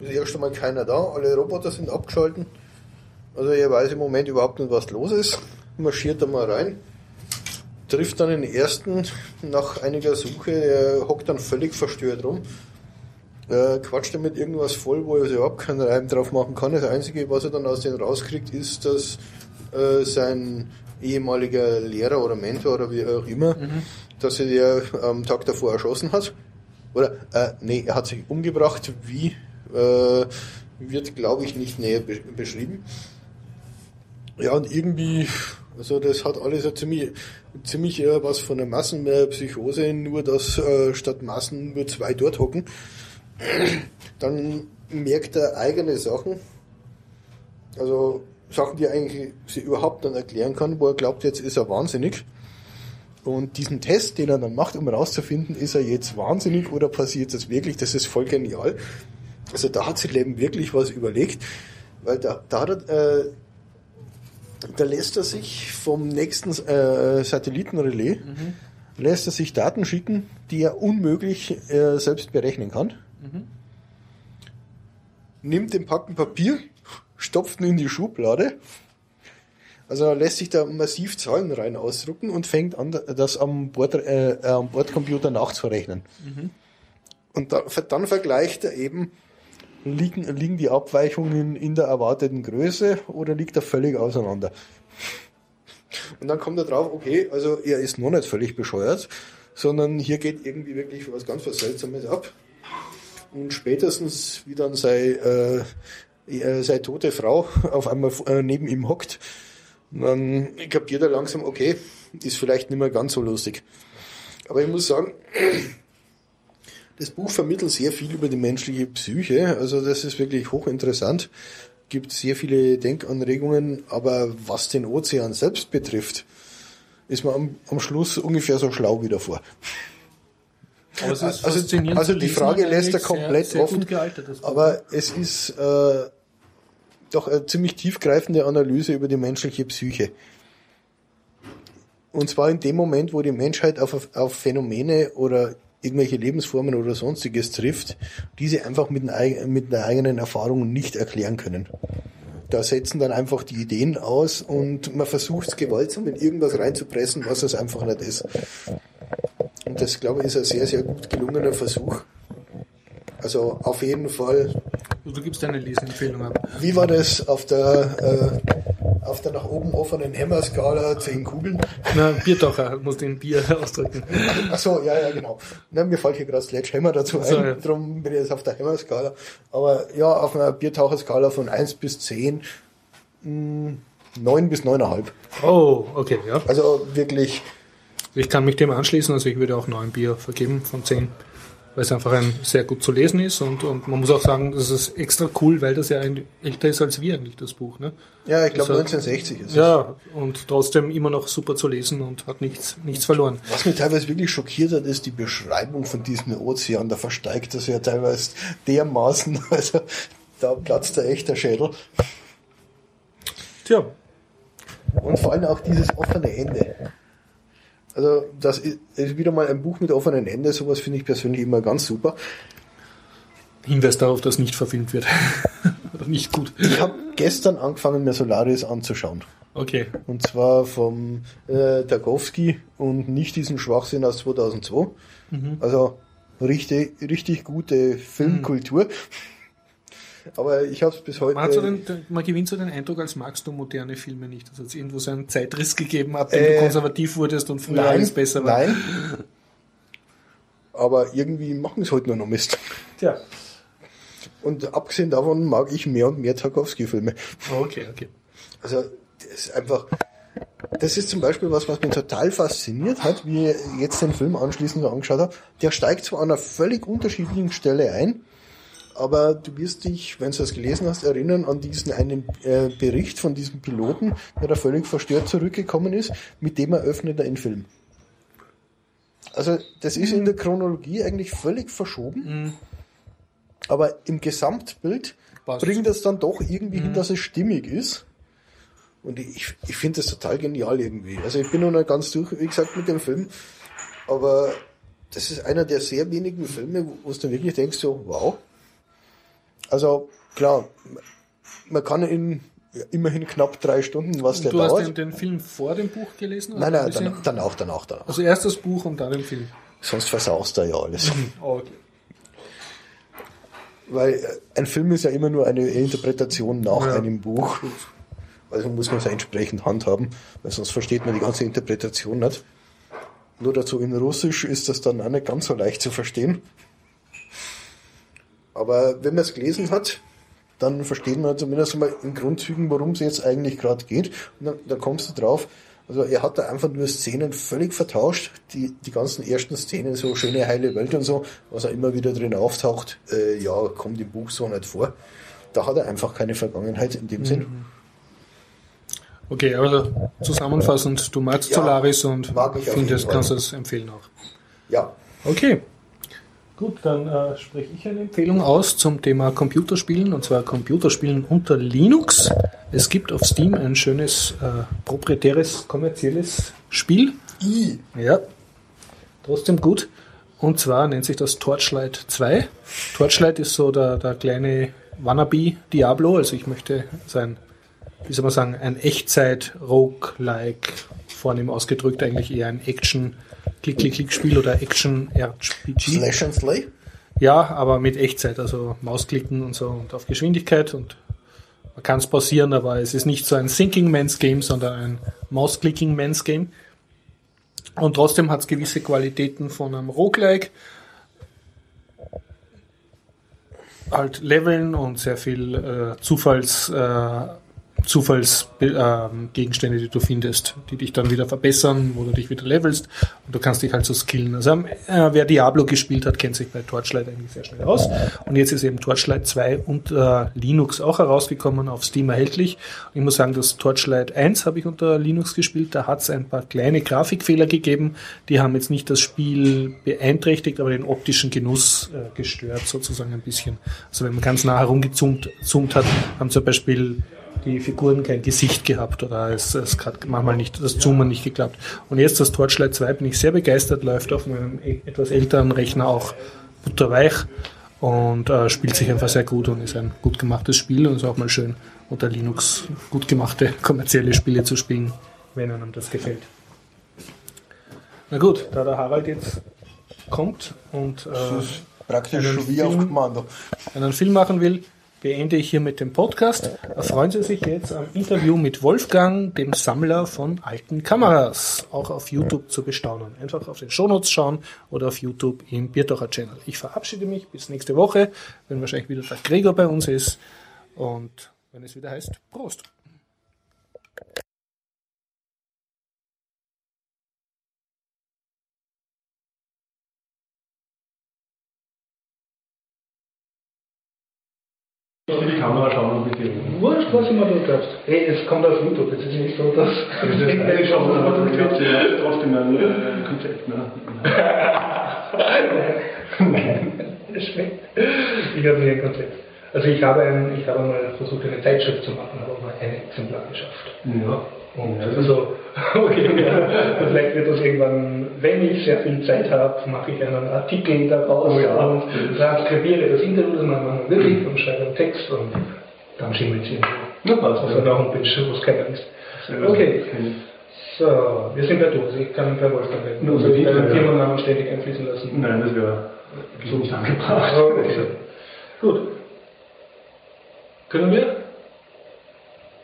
Ist erst einmal keiner da, alle Roboter sind abgeschalten. Also er weiß im Moment überhaupt nicht, was los ist. Marschiert da mal rein. Trifft dann den ersten nach einiger Suche, der hockt dann völlig verstört rum. Äh, quatscht damit irgendwas voll, wo er sich überhaupt keinen Reim drauf machen kann. Das Einzige, was er dann aus denen rauskriegt, ist, dass äh, sein ehemaliger Lehrer oder Mentor oder wie auch immer, dass er der am Tag davor erschossen hat. Oder, äh, nee, er hat sich umgebracht. Wie, äh, wird, glaube ich, nicht näher be beschrieben. Ja, und irgendwie, also das hat alles ja ziemlich, ziemlich äh, was von der Massenpsychose, nur dass äh, statt Massen nur zwei dort hocken. Dann merkt er eigene Sachen, also Sachen, die er eigentlich sie überhaupt nicht erklären kann, wo er glaubt, jetzt ist er wahnsinnig. Und diesen Test, den er dann macht, um herauszufinden, ist er jetzt wahnsinnig oder passiert das wirklich, das ist voll genial. Also da hat sich Leben wirklich was überlegt, weil da, da hat er, äh, da lässt er sich vom nächsten äh, Satellitenrelais, lässt er sich Daten schicken, die er unmöglich äh, selbst berechnen kann. Nimmt den Packen Papier, stopft ihn in die Schublade, also er lässt sich da massiv Zahlen rein ausdrucken und fängt an, das am, Bord, äh, am Bordcomputer nachzurechnen. Und da, dann vergleicht er eben, liegen, liegen die Abweichungen in der erwarteten Größe oder liegt er völlig auseinander. Und dann kommt er drauf, okay, also er ist noch nicht völlig bescheuert, sondern hier geht irgendwie wirklich was ganz was Seltsames ab. Und spätestens, wie dann seine, äh, äh, seine tote Frau auf einmal äh, neben ihm hockt, dann kapiert er langsam, okay, ist vielleicht nicht mehr ganz so lustig. Aber ich muss sagen, das Buch vermittelt sehr viel über die menschliche Psyche, also das ist wirklich hochinteressant, gibt sehr viele Denkanregungen, aber was den Ozean selbst betrifft, ist man am, am Schluss ungefähr so schlau wie davor. Aber es ist Also, also zu die Frage lässt er komplett sehr, sehr offen, gealtert, aber es ist äh, doch eine ziemlich tiefgreifende Analyse über die menschliche Psyche. Und zwar in dem Moment, wo die Menschheit auf, auf Phänomene oder irgendwelche Lebensformen oder sonstiges trifft, die sie einfach mit, mit der eigenen Erfahrung nicht erklären können. Da setzen dann einfach die Ideen aus und man versucht es gewaltsam in irgendwas reinzupressen, was es einfach nicht ist. Und das, glaube ich, ist ein sehr, sehr gut gelungener Versuch. Also auf jeden Fall du gibst eine Leseempfehlung ab. wie war das auf der, äh, auf der nach oben offenen Hammer-Skala 10 Kugeln. Na, Biertaucher muss den Bier ausdrücken. Ach so, ja, ja, genau. Na, mir fällt hier gerade Sledgehammer dazu ein, So, ja. darum bin ich jetzt auf der Hammer-Skala. Aber ja, auf einer Biertaucher-Skala von 1 bis 10, mh, 9 bis 9,5. Oh, okay, ja. Also wirklich, Ich kann mich dem anschließen, also ich würde auch neun Bier vergeben von zehn, weil es einfach ein sehr gut zu lesen ist und, und man muss auch sagen, das ist extra cool, weil das ja ein, älter ist als wir eigentlich, das Buch. Ne? ja, ich glaube Also- 1960 ist es. Ja, und trotzdem immer noch super zu lesen und hat nichts, nichts verloren. Was mich teilweise wirklich schockiert hat, ist die Beschreibung von diesem Ozean. Da versteigt das ja teilweise dermaßen. Also da platzt der echter Schädel. Tja, Und vor allem auch dieses offene Ende. Also das ist wieder mal ein Buch mit offenem Ende. Sowas finde ich persönlich immer ganz super. Hinweis darauf, dass nicht verfilmt wird. Oder nicht gut. Ich habe gestern angefangen, mir Solaris anzuschauen. Okay. Und zwar vom äh, Tarkovsky und nicht diesen Schwachsinn aus 2002. Also richtig, richtig gute Filmkultur. Aber ich habe es bis heute. Man, so den, man gewinnt so den Eindruck, als magst du moderne Filme nicht. Also hat es irgendwo so einen Zeitriss gegeben, ab dem Äh, du konservativ wurdest und früher alles besser war. Nein. Aber irgendwie machen es heute nur noch Mist. Tja. Und abgesehen davon mag ich mehr und mehr Tarkovsky-Filme. Okay, okay. Also, das ist einfach. Das ist zum Beispiel was, was mich total fasziniert hat, wie ich jetzt den Film anschließend angeschaut habe. Der steigt zwar an einer völlig unterschiedlichen Stelle ein, aber du wirst dich, wenn du das gelesen hast, erinnern an diesen einen äh, Bericht von diesem Piloten, der da völlig verstört zurückgekommen ist, mit dem eröffnet er den Film. Also das ist in der Chronologie eigentlich völlig verschoben, aber im Gesamtbild Passt. bringt es dann doch irgendwie hin, dass es stimmig ist. Und ich, ich finde das total genial irgendwie. Also ich bin noch nicht ganz durch, wie gesagt, mit dem Film, aber das ist einer der sehr wenigen Filme, wo du dann wirklich denkst, so, wow. Also klar, man kann in ja, immerhin knapp drei Stunden, was der Du hast dauert. den, den Film vor dem Buch gelesen? nein, nein, dann, danach, danach, danach. Also erst das Buch und dann den Film. Sonst versaust du ja alles. Okay. Weil äh, ein Film ist ja immer nur eine Interpretation nach Ja. einem Buch. Also muss man es ja entsprechend handhaben, weil sonst versteht man die ganze Interpretation nicht. Nur dazu in Russisch ist das dann auch nicht ganz so leicht zu verstehen. Aber wenn man es gelesen hat, dann versteht man zumindest mal in Grundzügen, worum es jetzt eigentlich gerade geht. Und dann, dann kommst du drauf. Also er hat da einfach nur Szenen völlig vertauscht. Die, die ganzen ersten Szenen, so schöne heile Welt und so, was er immer wieder drin auftaucht, äh, ja, kommt im Buch so nicht vor. Da hat er einfach keine Vergangenheit in dem Sinn. Okay, also zusammenfassend, du magst Ja, Solaris und mag findest, kannst Fall. es empfehlen auch. Ja, Okay. Gut, dann äh, spreche ich eine Empfehlung aus zum Thema Computerspielen, und zwar Computerspielen unter Linux. Es gibt auf Steam ein schönes äh, proprietäres kommerzielles Spiel. I. Ja, trotzdem gut. Und zwar nennt sich das Torchlight 2. Torchlight ist so der, der kleine Wannabe Diablo. Also ich möchte sein, wie soll man sagen, ein Echtzeit-Roguelike, vornehm ausgedrückt eigentlich eher ein Action- Klick-Klick-Klick-Spiel oder Action-RPG. Slash and Slay. Ja, aber mit Echtzeit, also Mausklicken und so und auf Geschwindigkeit und man kann es pausieren, aber es ist nicht so ein Thinking Man's Game, sondern ein Mausklicking Man's Game. Und trotzdem hat es gewisse Qualitäten von einem Roguelike. Halt Leveln und sehr viel äh, Zufalls, äh, Zufallsgegenstände, die du findest, die dich dann wieder verbessern, wo du dich wieder levelst und du kannst dich halt so skillen. Also äh, wer Diablo gespielt hat, kennt sich bei Torchlight eigentlich sehr schnell aus. Und jetzt ist eben Torchlight 2 unter Linux auch herausgekommen, auf Steam erhältlich. Und ich muss sagen, das Torchlight 1 habe ich unter Linux gespielt, da hat es ein paar kleine Grafikfehler gegeben, die haben jetzt nicht das Spiel beeinträchtigt, aber den optischen Genuss äh, gestört sozusagen ein bisschen. Also wenn man ganz nah herumgezoomt zoomt hat, haben zum Beispiel die Figuren kein Gesicht gehabt oder es, es hat manchmal nicht, das Zoomen nicht geklappt. Und jetzt das Torchlight 2 bin ich sehr begeistert, läuft auf meinem e- etwas älteren Rechner auch butterweich und äh, spielt sich einfach sehr gut und ist ein gut gemachtes Spiel und ist auch mal schön unter Linux gut gemachte kommerzielle Spiele zu spielen, wenn einem das gefällt. Na gut, da der Harald jetzt kommt und äh, Praktisch Einen wie auf Film- Kommando. einen Film machen will, beende ich hier mit dem Podcast. Freuen Sie sich jetzt am Interview mit Wolfgang, dem Sammler von alten Kameras, auch auf YouTube zu bestaunen. Einfach auf den Shownotes schauen oder auf YouTube im Biertocher Channel. Ich verabschiede mich bis nächste Woche, wenn wahrscheinlich wieder der Gregor bei uns ist und wenn es wieder heißt Prost. Auf die Kamera schauen und bitte. Wurscht, was immer du glaubst. Hey, es kommt auf YouTube, es ist nicht so, dass... Das ist eigentlich schon, aber ich ja trotzdem ein Konzept, ne? Nein, das schmeckt. Ich habe nie ein Konzept. Also ich habe, ein, ich habe mal versucht, eine Zeitschrift zu machen, aber mal ein Exemplar geschafft. Ja. Und also, okay, ja. Und vielleicht wird das irgendwann, wenn ich sehr viel Zeit habe, mache ich einen Artikel daraus Oh ja. und transkribiere das Interview, das machen wir wirklich und schreibe einen Text und dann schimmelt es irgendwo. Na, passt. Auf einer Homepage, wo es keiner ist. Okay. So, wir sind bei du, also ich kann per Wolfgang reden. Nur Also unbedingt, deinen ja. Firmennamen ständig einfließen lassen. Nein, das wäre so nicht angebracht. Okay. Gut. Können wir?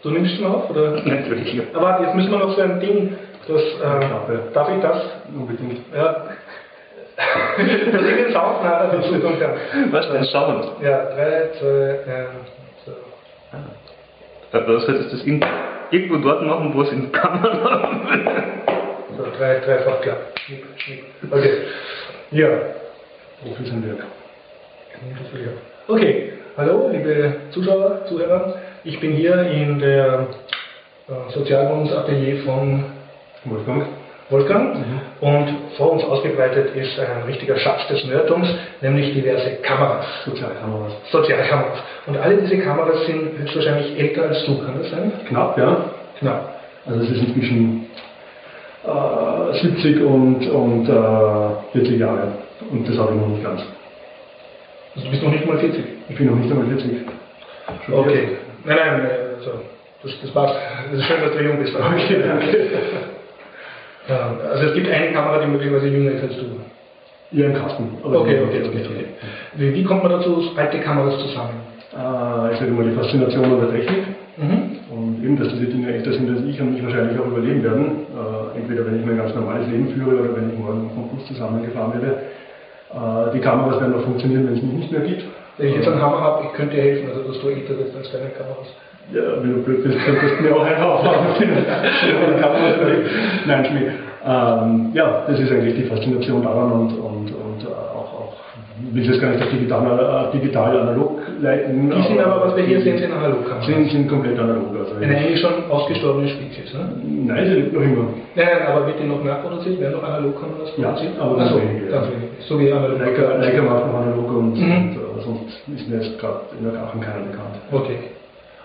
Du nimmst schon auf, oder? Natürlich. Aber warte, jetzt müssen wir noch so ein Ding, das, äh, darf ich das? Unbedingt. Ja. dass ich den Sound nachher dazu tun kann. Was denn? Schauen. Ja, drei, zwei, eins, so. Aber du solltest das in, irgendwo dort machen, wo es in der Kamera So, drei, dreifach klar. Okay. Ja. Profis am Werk. Okay, hallo liebe Zuschauer, Zuhörer. Ich bin hier in der äh, Sozialwohnungsatelier von Wolfgang? Wolfgang und vor uns ausgebreitet ist ein richtiger Schatz des Nerdums, nämlich diverse Kameras, Sozialkameras. Sozialkameras. Und alle diese Kameras sind höchstwahrscheinlich älter als du, kann das sein? Knapp, ja. Knapp. Also es ist inzwischen äh, 70 und, und äh, 40 Jahre. Und das habe ich noch nicht ganz. Also du bist noch nicht mal 40. Ich bin noch nicht einmal 40. Schon Okay. Nein, nein, also, das, das passt. Es ist schön, dass du jung bist. Okay, danke. Ja, also es gibt eine Kamera, die möglicherweise jünger ist als du. Ja, im Kasten. aber Okay, okay, okay. okay. Wie, wie kommt man dazu, alte Kameras zu sammeln? Äh, ich sage mal, die Faszination an der Technik. Mhm. Und eben, dass diese Dinge älter sind als ich und mich wahrscheinlich auch überleben werden. Äh, entweder wenn ich mein ganz normales Leben führe oder wenn ich morgen vom Bus zusammengefahren werde. Äh, die Kameras werden noch funktionieren, wenn es mich nicht mehr gibt. Wenn ich jetzt einen Hammer habe, ich könnte dir helfen, also dass du älter bist als deine Kameras. Ja, wenn du blöd bist, könntest du mir auch einen aufmachen. Nein, Schmied. Ähm, ja, das ist eigentlich die Faszination daran und, und, und äh, auch, auch, ich will das gar nicht auf digital, äh, digital analog leiten. Die sind aber, was wir hier sehen, sind Analogkameras. sind, sind komplett analog. Also Eine eigentlich schon ausgestorbene Spezies, ne? Nein, sie lebt noch immer. Nein, nein, aber wird die noch nachproduziert? Werden noch Analogkameras Ja, produziert? aber Ach ganz so, ja. wenig. So wie analog. Leica, Leica macht noch analog und, Mhm. und sonst ist mir jetzt gerade in der Aachen keiner bekannt. Okay.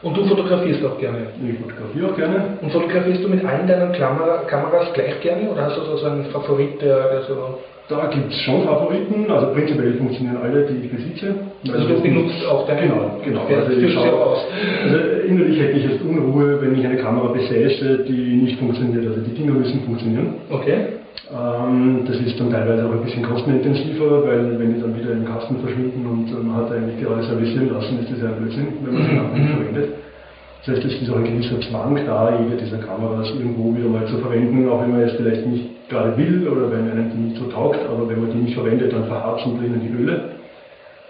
Und du fotografierst auch gerne? Ich fotografiere auch gerne. Und fotografierst du mit allen deinen Kamera Kameras gleich gerne oder hast du so einen Favorit, der, der so. Da gibt es schon Favoriten, also prinzipiell funktionieren alle, die ich besitze. Also du benutzt auch deine. Genau, genau. Also, ich schaue- aus. also innerlich hätte ich jetzt Unruhe, wenn ich eine Kamera besäße, die nicht funktioniert. Also die Dinger müssen funktionieren. Okay. Ähm, das ist dann teilweise auch ein bisschen kostenintensiver, weil wenn die dann wieder im Kasten verschwinden und äh, man hat eigentlich gerade servicieren lassen, ist das ja ein Blödsinn, wenn man sie nachher nicht verwendet. Das heißt, es ist auch ein gewisser Zwang da, jede dieser Kameras irgendwo wieder mal zu verwenden, auch wenn man es vielleicht nicht gerade will oder wenn einem die nicht so taugt, aber wenn man die nicht verwendet, dann verharzen drinnen die Öle,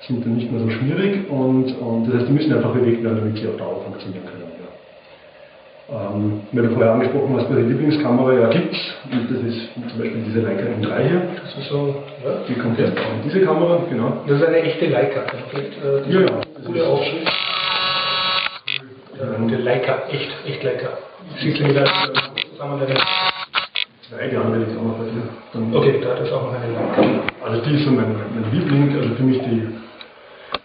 sind dann nicht mehr so schmierig und, und das heißt, die müssen einfach bewegt werden, damit sie auf Dauer funktionieren können. Ja. Ähm, wenn du vorher angesprochen hast, welche Lieblingskamera ja gibt und das ist zum Beispiel diese Leica M3 hier, Das ist so. Ja. die kommt jetzt auch in diese Kamera, genau. Das ist eine echte Leica. Vielleicht, äh, Ja, ja. Coole Aufschrift. Ja, der Leica, echt, echt Leica. Siehst du mit einem zusammen. Zwei Jahre will ich auch noch dir. Dann, Okay, da hat es auch noch eine Leica. Also die ist so mein, mein Liebling, also für mich die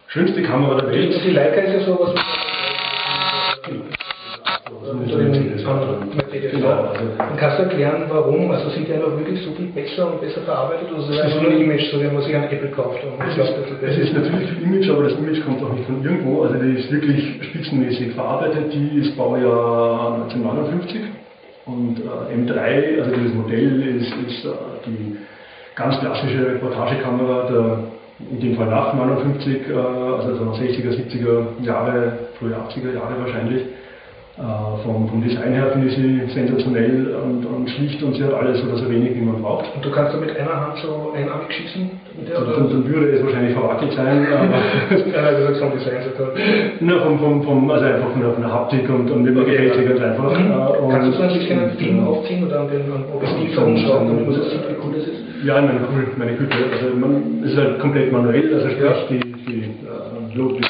schönste Kamera der Welt. Die Leica ist ja sowas. Also. Genau, also Und kannst du erklären, warum? Also sind die einfach wirklich so viel besser und besser verarbeitet oder ist es einfach nur ein Image, so wie man sich ein Apple kauft Es ist, ein es ist natürlich viel Image, aber das Image kommt auch nicht von irgendwo. Also die ist wirklich spitzenmäßig verarbeitet. Die ist Baujahr 1959 und äh, M3, also dieses Modell ist, ist äh, die ganz klassische Reportagekamera der in dem Fall nach 59, äh, also 60er, 70er Jahre, frühe 80er Jahre wahrscheinlich. Äh, vom, vom, Design her finde ich sie sensationell und, und, schlicht und sie hat alles oder so wenig, wie man braucht. Und du kannst da mit einer Hand so einarmig schießen? Dann, dann, würde es wahrscheinlich verwackelt sein. Sagst vom Design sogar. Na, vom, vom, vom, also einfach von der, von der Haptik und, und dem okay, gefällt ganz einfach. Mhm. Und, Kannst du so ein bisschen Film aufziehen oder an den Objektiv herumschrauben, damit man so sieht, wie cool das ist? Ja, meine, meine Güte. Also man, es ist halt komplett manuell, also sprich die, die äh, Load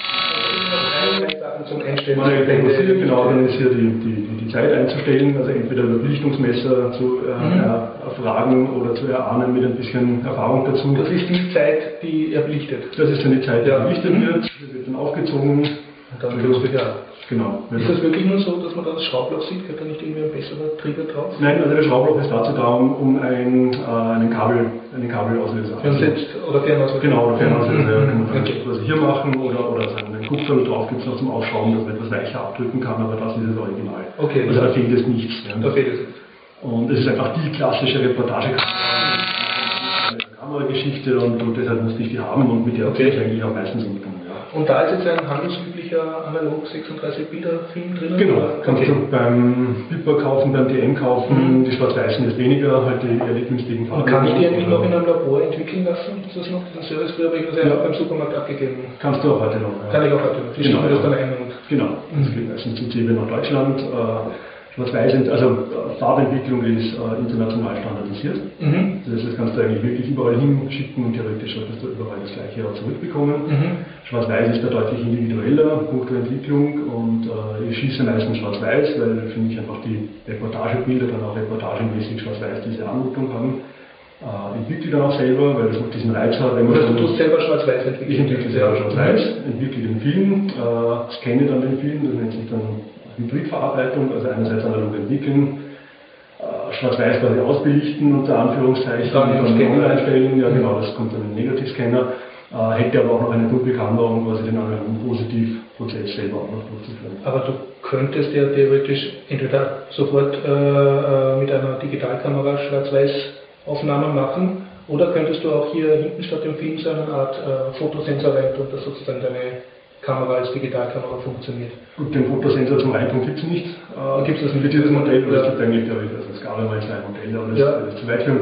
Man organisiert, genau, dann ist hier die, die, die Zeit einzustellen, also entweder über Belichtungsmesser zu äh, mhm. erfragen oder zu erahnen mit ein bisschen Erfahrung dazu. Das ist die Zeit, die er belichtet. Das ist dann die Zeit, die ja. belichtet mhm. wird. Das wird dann aufgezogen. Und dann also, ja. Genau. Ist das wirklich nur so, dass man da das Schraubloch sieht? Geht da nicht irgendwie ein besserer Trigger drauf? Nein, also der Schraubloch ist dazu da, um ein, äh, einen Kabel, einen Kabelauslöser. Fernsetzt oder Fernauslöser? Genau, oder Fernauslöser. Mhm. Kann man okay. quasi hier machen oder, oder einen Kupfer drauf gibt es noch zum Aufschrauben, dass man etwas weicher abdrücken kann, aber das ist das Original. Okay. Also da fehlt es nichts. Ja. Da fehlt es nichts. Und es ist einfach die klassische Reportage. Kamerageschichte und, und deshalb musste ich die haben und mit der okay. ich eigentlich am meisten umgegangen. Und da ist jetzt ein handelsüblicher analog 36 Bilder Film drin? Genau, kannst okay. du beim Bipper kaufen, beim DM kaufen, mhm. die schwarz-weißen ist weniger, halt die eher günstigen Farben. Und kann ich die eigentlich noch in einem Labor entwickeln lassen? Ist das noch diesen Service früher, aber ich das ja, ja beim Supermarkt abgegeben? Kannst du auch heute noch. Ja. Kann ich auch heute noch. Die genau, das dann ein und Genau, das geht meistens zu CB nach Deutschland. Äh, Schwarz-Weiß, also äh, Farbentwicklung ist äh, international standardisiert. Mhm. Das heißt, das kannst du eigentlich wirklich überall hinschicken und theoretisch solltest du überall das gleiche auch zurückbekommen. Mhm. Schwarz-Weiß ist da deutlich individueller, punkto Entwicklung und äh, ich schieße meistens Schwarz-Weiß, weil für mich einfach die Reportagebilder dann auch reportagemäßig Schwarz-Weiß diese Anmutung haben. Äh, entwickle dann auch selber, weil das auch diesen Reiz hat. Wenn man also du tust selber Schwarz-Weiß entwickeln? Ich entwickle selber Schwarz-Weiß, entwickle den Film, äh, scanne dann den Film, das nennt sich dann Hybridverarbeitung, also einerseits analog entwickeln, äh, schwarz-weiß quasi ausbelichten, unter Anführungszeichen, dann online stellen, ja genau, das kommt dann im Negativscanner, äh, hätte aber auch noch eine Doppelkamera, um quasi den analogen Positivprozess selber auch noch durchzuführen. Aber du könntest ja theoretisch entweder sofort äh, äh mit einer Digitalkamera schwarz-weiß Aufnahmen machen, oder könntest du auch hier hinten statt dem Film so eine Art äh, Fotosensor rein und das sozusagen deine Kamera als Digitalkamera funktioniert. Gut, den Fotosensor zum Reintun gibt es nicht. Äh, gibt es das mit dieses Modell? Oder ja. es gibt eigentlich, glaube ich, also es gab einmal zwei Modelle, aber das ja. ist zu weit führen,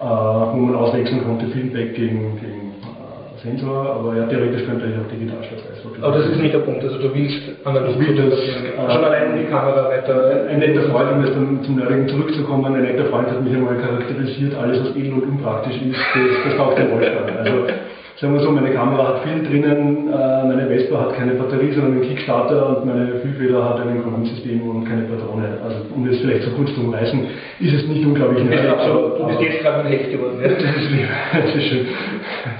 äh, wo man auswechseln konnte, Filmback gegen, gegen äh, Sensor, aber ja, theoretisch könnte ich auch digital statt. Aber das ist nicht der Punkt, also du willst analog fotografieren. Äh, Schon allein um die Kamera weiter. Ein netter Freund, um jetzt dann zum Nerdigen zurückzukommen, ein netter Freund hat mich einmal charakterisiert, alles was edel und unpraktisch ist, das, das taugt der Wolfgang. Also sagen wir so, meine Kamera hat viel drinnen, äh, meine Vespa hat keine Batterie, sondern einen Kickstarter und meine Füllfeder hat ein Grundsystem und keine Patrone. Also um das vielleicht so kurz zu umreißen, ist es nicht unglaublich neu. Du bist jetzt gerade ein Hecht geworden. Ja? Das ist schön.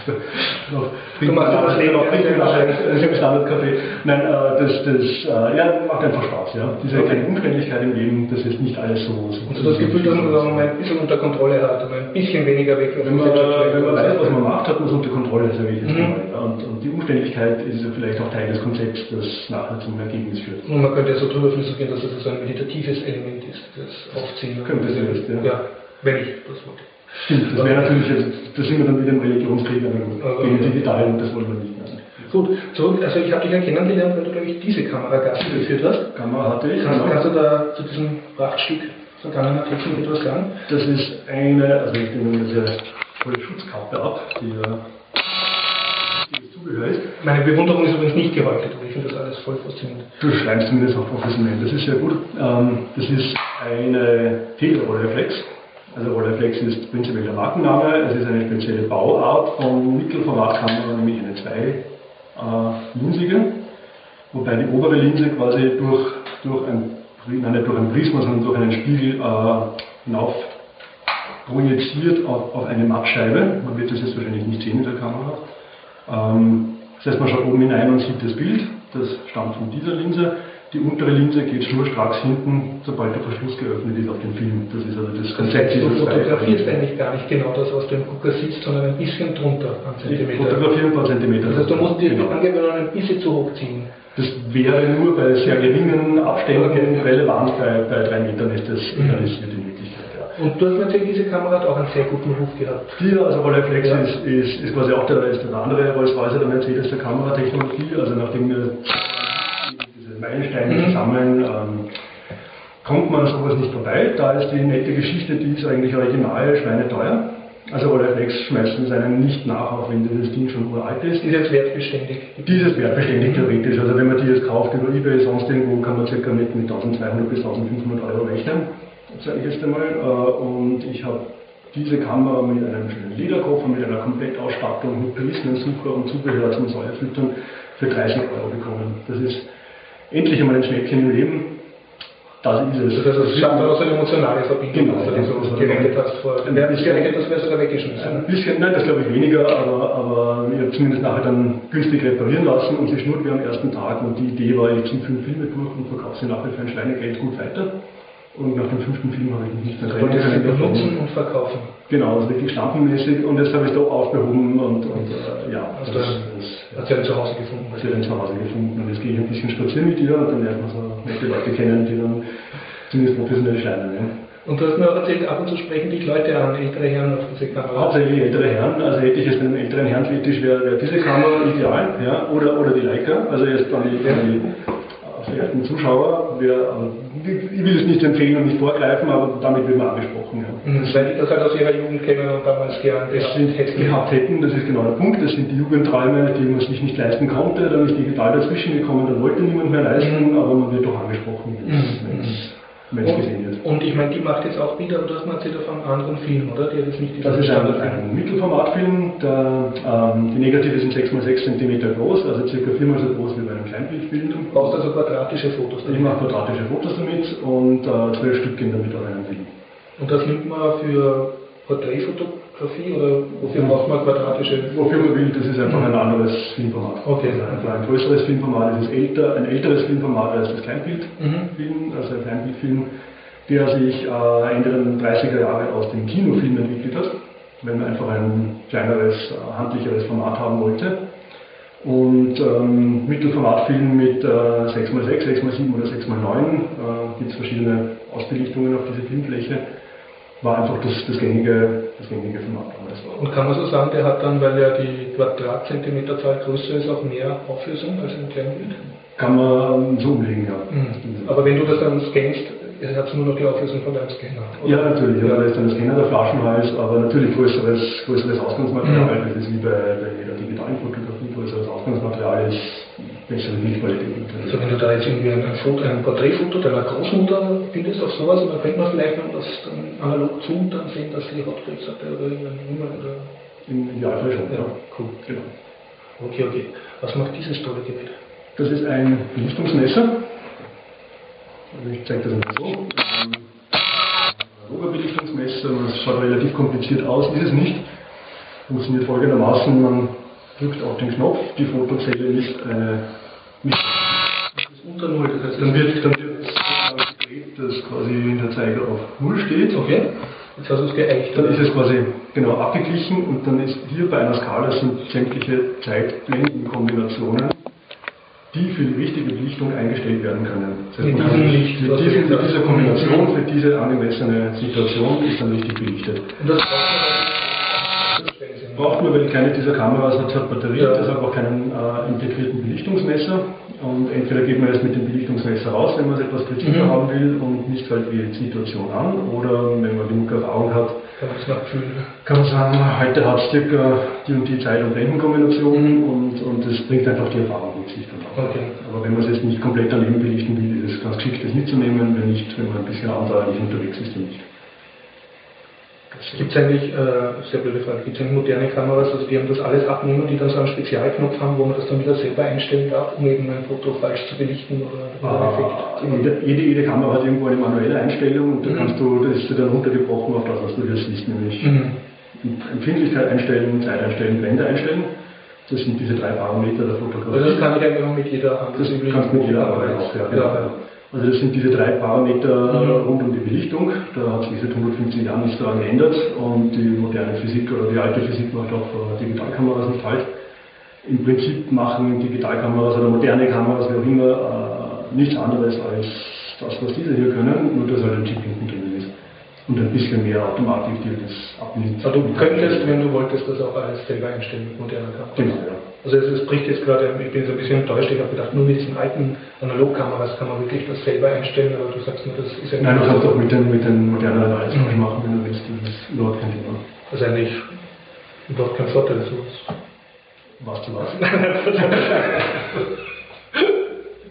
Also, du machst das Leben auch nicht im Standardcafé. Nein, äh, das, das äh, ja, macht einfach Spaß. Ja. Diese okay. kleine Umständlichkeit im Leben, das ist nicht alles so. so und so das Gefühl, dass man das ein bisschen unter Kontrolle hat, ein bisschen weniger weg. Wenn man, wenn man weiß, was man macht, hat man es unter Kontrolle, sage ich jetzt mhm. mal. Und, und, die Umständlichkeit ist ja vielleicht auch Teil des Konzepts, das nachher zum Ergebnis führt. Und man könnte ja so drüber philosophieren, dass das so ein meditatives Element ist, das Aufziehen. Könnte es ja. ja. Wenn ich das wollte. Stimmt, das wäre natürlich, also, da sind wir dann wieder im Religionskrieg, aber gegen okay. digital und das wollen wir nicht. Mehr. Gut, zurück, also ich habe dich ja kennengelernt, weil du, glaube ich, diese Kamera Gast geführt hast. Kamera hatte ich. Kannst, genau. kannst du da zu diesem Prachtstück vergangener Technik etwas sagen? Das ist eine, also ich nehme diese volle Schutzkappe ab, die ja Ist. Meine Bewunderung ist übrigens nicht geheuchelt, aber ich finde das alles voll faszinierend. Du schreibst zumindest auch professionell, das ist sehr gut. Ähm, das ist eine Telerollreflex. Also Rolleiflex ist prinzipiell der Markenname. Es ist eine spezielle Bauart von Mittelformatkamera, nämlich eine zweilinsige, äh, wobei die obere Linse quasi durch, durch, ein, nein, nicht durch ein Prisma, sondern durch einen Spiegel äh, hinauf projiziert auf, auf eine Mattscheibe. Man wird das jetzt wahrscheinlich nicht sehen in der Kamera. Ähm, das heißt, man schaut oben hinein und sieht das Bild. Das stammt von dieser Linse. Die untere Linse geht schnurstracks hinten, sobald der Verschluss geöffnet ist auf dem Film. Das ist also das Konzept. Du fotografierst eigentlich gar nicht genau das, was du im Gucker siehst, sondern ein bisschen drunter an Zentimeter. Ich fotografiere ein paar Zentimeter. Das heißt, du musst die genau. Angewöhnung ein bisschen zu hoch ziehen. Das wäre nur bei sehr geringen Abständen relevant, bei, bei drei Metern ist das mhm. realisiert in. Ja. Und du hast natürlich diese Kamera hat auch einen sehr guten Ruf gehabt. Die, also Rolleiflex ja. ist, ist, ist quasi auch der, ist der andere Rolls-Royce der Mercedes der Kameratechnologie. Also nachdem wir diese Meilensteine mhm. zusammen ähm, kommt man sowas nicht vorbei. Da ist die nette Geschichte, die ist eigentlich original schweineteuer. Also Rolleiflex schmeißt uns einen nicht nach, auch wenn dieses Ding schon uralt ist. Ist jetzt wertbeständig? Dieses wertbeständig theoretisch. Also wenn man die jetzt kauft über Ebay, sonst irgendwo, kann man circa mit, mit 1200 bis 1500 Euro rechnen, sage ich jetzt einmal. Äh, und ich habe diese Kamera mit einem schönen Lederkoffer, mit einer Komplettausstattung, mit Prismensucher und Zubehör zum Säurefüttern für 30 Euro bekommen. Das ist endlich einmal ein Schneckchen im Leben. Das ist es. Das heißt, es schafft auch so eine emotionale Verbindung, genau, dass du so gerettet hast vor. Wer das wäre sogar weggeschmissen. Ein bisschen, nein, das glaube ich weniger, aber, aber ich habe zumindest nachher dann günstig reparieren lassen und sie schnurrt wie am ersten Tag und die Idee war, ich ziehe fünf Filme durch und verkaufe sie nachher für ein Schweinegeld gut weiter. Und nach dem fünften Film habe ich mich nicht mehr trennen können. benutzen und verkaufen. Genau, also wirklich stampenmäßig und jetzt habe ich es doch aufgehoben und, und äh, ja. Hast das, das, hat sie dann zu Hause gefunden? Hat sie dann zu Hause gefunden und jetzt gehe ich ein bisschen spazieren mit ihr und dann lernt man so nette Leute kennen, die dann zumindest professionell scheinen. Ja. Und du hast mir erzählt, ab und zu sprechen dich Leute an, ältere Herren auf diese Kamera. Hauptsächlich ältere Herren, also hätte ich jetzt einen älteren Herrn wäre wär diese Kamera ideal, ja, oder, oder die Leica, also jetzt dann die, die verehrten Zuschauer, wir, ich will es nicht empfehlen und nicht vorgreifen, aber damit wird man angesprochen. Ja. Mhm, weil die das halt aus ihrer Jugend kennen und damals das sind, gehabt hätten, das ist genau der Punkt, das sind die Jugendträume, die man sich nicht leisten konnte, dann ist digital dazwischen gekommen, dann wollte niemand mehr leisten, mhm. aber man wird doch angesprochen. Mhm. Wenn es gesehen wird. Und ich meine, die macht jetzt auch wieder, du hast mal erzählt, von einem anderen Film, oder? Die das nicht das ist ein, ein Mittelformatfilm, der, ähm, die Negative sind 6x6 cm groß, also circa viermal so groß wie bei einem Kleinbildfilm. Du brauchst also quadratische Fotos damit? Ich mache quadratische Fotos damit und äh, zwölf Stück gehen damit auf einen Film. Und das nimmt man für Porträtfotografie oder wofür braucht man quadratische? Wofür man will, das ist einfach ein anderes Filmformat. Okay. Also ein größeres Filmformat, das ist älter, ein älteres Filmformat als das Kleinbildfilm, mhm. also ein Kleinbildfilm, der sich äh, Ende der 30er Jahre aus dem Kinofilm entwickelt hat, wenn man einfach ein kleineres, äh, handlicheres Format haben wollte. Und ähm, Mittelformatfilm mit äh, 6x6, 6x7 oder 6x9 äh, gibt es verschiedene Ausbelichtungen auf diese Filmfläche war einfach das, das, gängige, das gängige Format damals. Und kann man so sagen, der hat dann, weil ja die Quadratzentimeterzahl größer ist, auch mehr Auflösung als ein Kleinbild? Kann man so umlegen, ja. Mhm. Aber wenn du das dann scannst, hat es nur noch die Auflösung von deinem Scanner? Oder? Ja, natürlich. Ja. Da ist dann der Scanner der Flaschenhals, aber natürlich größeres, größeres Ausgangsmaterial. Mhm. Das ist wie bei, bei jeder digitalen Fotografie. Größeres Ausgangsmaterial ist bessere Bildqualität. Also wenn du da jetzt irgendwie ein, Foto, ein Porträtfoto deiner Großmutter findest auf sowas, dann könnte man vielleicht, wenn man das dann analog zoomt, dann sehen, dass die Hautkrebs hatte oder irgendeine Nummer oder. Im Idealfall schon, ja. Cool. Genau. Okay, okay. Was macht dieses tolle Gerät? Das ist ein Belichtungsmesser. Also ich zeige das mal so. Ein Oberbelichtungsmesser, das schaut relativ kompliziert aus, ist es nicht. Funktioniert folgendermaßen, man drückt auf den Knopf, die Fotozelle ist eine nicht unter Null, das heißt, dann wird, dann wird das gedreht, dass quasi der Zeiger auf Null steht. Okay. Jetzt hast du es geeicht. Dann ist es quasi genau abgeglichen und dann ist hier bei einer Skala sind sämtliche Zeitblendenkombinationen, die für die richtige Belichtung eingestellt werden können. Das heißt, mit diesem Licht, mit, diesem, mit dieser Kombination für diese angemessene Situation ist dann richtig belichtet. Und das braucht man, weil keine dieser Kameras hat, hat Batterie, ja. deshalb auch keinen äh, integrierten Belichtungsmesser. Und entweder geht man jetzt mit dem Belichtungsmesser raus, wenn man es etwas präziser mhm. haben will und misst halt die Situation an. Oder wenn man genug Erfahrung hat, kann man, sagen, heute hat es circa die und die Zeit- und Blendenkombination mhm. und, und das bringt einfach die Erfahrung dann auch. Okay. Aber wenn man es jetzt nicht komplett daneben belichten will, ist es ganz geschickt, das mitzunehmen. Wenn nicht, wenn man ein bisschen anderweitig unterwegs ist, dann nicht. Gibt es eigentlich, äh, sehr blöde Frage, gibt es eigentlich moderne Kameras, also die haben das alles abnehmen, die dann so einen Spezialknopf haben, wo man das dann wieder selber einstellen darf, um eben ein Foto falsch zu belichten oder, oder ah, Effekt? Jede, jede Kamera hat irgendwo eine manuelle Einstellung und da mhm. kannst du, das ist dann runtergebrochen auf das, was du hier siehst, nämlich mhm. Empfindlichkeit einstellen, Zeit einstellen, Blende einstellen. Das sind diese drei Parameter der Fotografie. Also das kann ich einfach mit jeder Hand. Das kannst mit jeder Kamera auch, ja. ja. ja. Also das sind diese drei Parameter mhm. rund um die Belichtung. Da hat sich seit 150 Jahren nichts daran geändert und die moderne Physik oder die alte Physik macht auch Digitalkameras nicht halt. Im Prinzip machen Digitalkameras oder moderne Kameras, wie auch immer, äh, nichts anderes als das, was diese hier können, nur dass halt ein Chip hinten drin ist. Und ein bisschen mehr Automatik, die das abnimmt. Aber du könntest, wenn du wolltest, das auch alles selber einstellen mit moderner Kamera. Genau, ja. Also es, es bricht jetzt gerade, ich bin so ein bisschen enttäuscht, ich habe gedacht, nur mit diesen alten Analogkameras kann man wirklich das selber einstellen, aber du sagst mir, das ist ja Nein, du kannst so. auch mit den, mit den modernen Analysen machen, wenn du willst. Das ist überhaupt kein Thema. Das ist eigentlich überhaupt kein Vorteil. sowas. Was du was?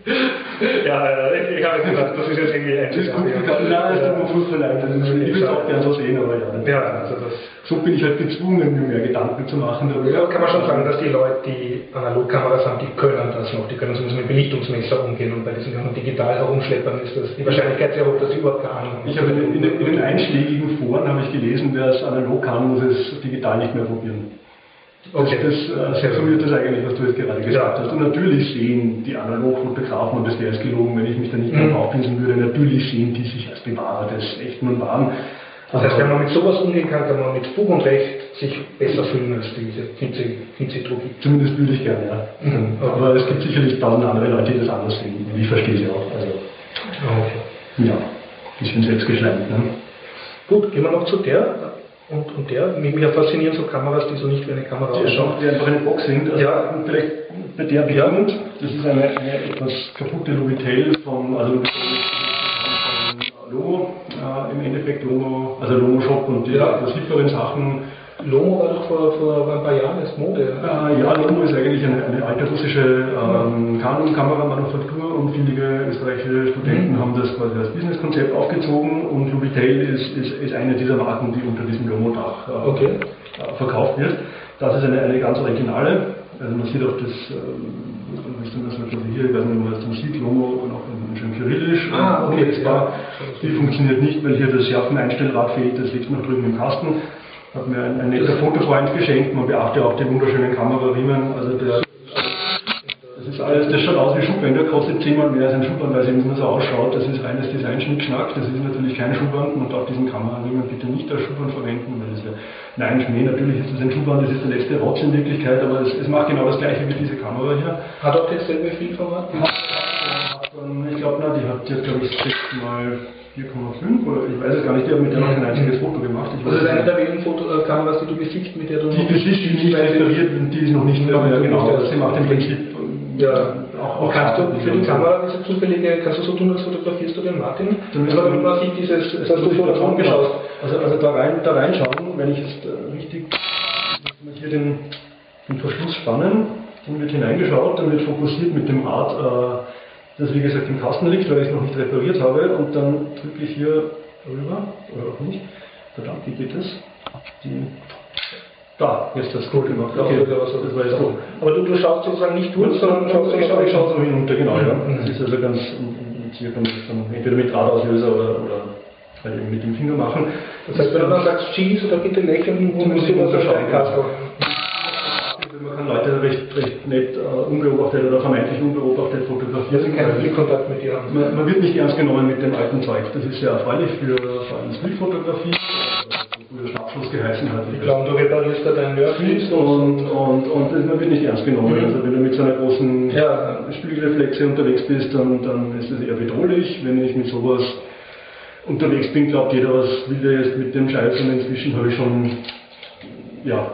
ja, äh, ich habe gedacht, das ist jetzt irgendwie Das ist gut gegangen. Nein, es tut mir furchtbar leid. Das ist, ich würde es auch gerne so sehen, aber ja. Ja, also das So bin ich halt gezwungen, mir mehr Gedanken zu machen Ja, darüber. kann man schon sagen, dass die Leute, die Analogkameras haben, die können das noch, die können zumindest mit Belichtungsmesser umgehen und bei diesen ganzen digital herumschleppern ist das die Wahrscheinlichkeit sehr hoch, dass sie überhaupt keine Ahnung haben. Ich habe in, in, in den einschlägigen Foren habe ich gelesen, wer es analog kann, muss es digital nicht mehr probieren. Das, Okay. das äh, summiert das eigentlich, was du jetzt gerade gesagt Ja. hast. Und natürlich sehen die Analogfotografen, und das wäre jetzt gelogen, wenn ich mich da nicht mehr Mhm. aufpinseln würde, natürlich sehen die sich als Bewahrer des Echten und Wahren. Das heißt, wenn man mit sowas umgehen kann, kann man mit Fug und Recht sich besser fühlen als diese Finzi-Drucki. Zumindest würde ich gerne, ja. Mhm. Aber es gibt sicherlich tausend andere Leute, die das anders sehen. Und ich verstehe sie auch. Also, Okay. ja, bisschen selbstgeschleimt. Ne? Gut, gehen wir noch zu der und, und der. Mich, mich faszinieren so Kameras, die so nicht wie eine Kamera ausschauen. die einfach eine Box sind. Also Ja. Vielleicht bei der beginnend. Das ist eine, eine etwas kaputte Lovitel von, also von Lomo, äh, im Endeffekt Lomo, also Lomo Shop und die Ja. etwas hipperen Sachen. Lomo war doch vor, vor ein paar Jahren erst Mode. Äh, ja, Lomo ist eigentlich eine, eine alte russische ähm, Canon-Kameramanufaktur und viele österreichische Studenten Mhm. haben das quasi als Businesskonzept aufgezogen und Lovitel ist, ist, ist eine dieser Marken, die unter diesem Lomo-Dach äh, Okay. äh, verkauft wird. Das ist eine, eine ganz originale. Also man sieht auch das, ähm, denn das also hier, ich weiß nicht, ob man das dann sieht, Lomo noch in, in schön kyrillisch. Ah, okay, unlesbar. ja. Die funktioniert nicht, weil hier das Schärfeneinstellrad fehlt, das liegt noch drüben im Kasten. Hat mir ein, ein netter Fotofreund geschenkt, man beachte auch die wunderschönen Kamerariemen, also der das ist alles, das schaut aus wie Schuhbänder, kostet zehnmal mehr als ein Schuhband, weil es eben so ausschaut. Das ist reines Design-Schnickschnack, das ist natürlich kein Schuhband und auch diesen Kamerariemen bitte nicht als Schuhband verwenden, weil das ja, nein, Schmäh, natürlich ist das ein Schuhband, das ist der letzte Rotz in Wirklichkeit, aber es, es macht genau das gleiche wie diese Kamera hier. Hat auch dasselbe Filmformat? Ähm, Ich glaube, die hat jetzt, glaube ich, 6 mal 4,5 oder ich weiß es gar nicht, die hat mit der noch kein einziges Foto gemacht. Ich Das weiß ist eine der wenigen Foto äh, die du besitzt, mit der du Die besitzt die nicht repariert, die ist noch nicht mehr, Ja, genau, ja. sie macht im Prinzip Ja, auch, und kannst du für die Kamera diese zufällige, kannst du so tun, als fotografierst du den Martin? Wir- damit man sieht dieses, das hast du muss vor der ich Front da geschaut. Also, also da, rein, da reinschauen, wenn ich jetzt äh, richtig wenn hier den, den Verschluss spannen, dann wird hineingeschaut, dann wird fokussiert mit dem äh, das wie gesagt im Kasten liegt, weil ich es noch nicht repariert habe, und dann drücke ich hier rüber, oder auch nicht. Verdammt, wie geht das? Die, da, jetzt das gut gemacht. Okay, Ja, das war jetzt gut. Aber du, du schaust sozusagen nicht durch, sondern schaust ich schaue, ich schaue so hinunter, genau, ja. Mhm. Das ist also ganz dann entweder mit Drahtauslöser oder, oder halt eben mit dem Finger machen. Das heißt, wenn du dann sagst, Cheese oder bitte lächeln, musst ich du das unterschauen, unterscheiden ja. Man kann Leute recht, recht nett äh, unbeobachtet oder vermeintlich unbeobachtet fotografieren. sie keinen Blickkontakt mit dir haben. Man, man wird nicht ernst genommen mit dem alten Zeug. Das ist sehr erfreulich für vor allem Streetfotografie. Äh, Guter Schnappschuss geheißen hat. Ich glaube, du reparierst da deinen Nerflips Und, und, und man wird nicht ernst genommen. Mhm. Also wenn du mit so einer großen Ja. Spiegelreflexe unterwegs bist, dann, dann ist das eher bedrohlich. Wenn ich mit sowas unterwegs bin, glaubt jeder, was will der jetzt mit dem Scheiß und inzwischen habe ich schon ja,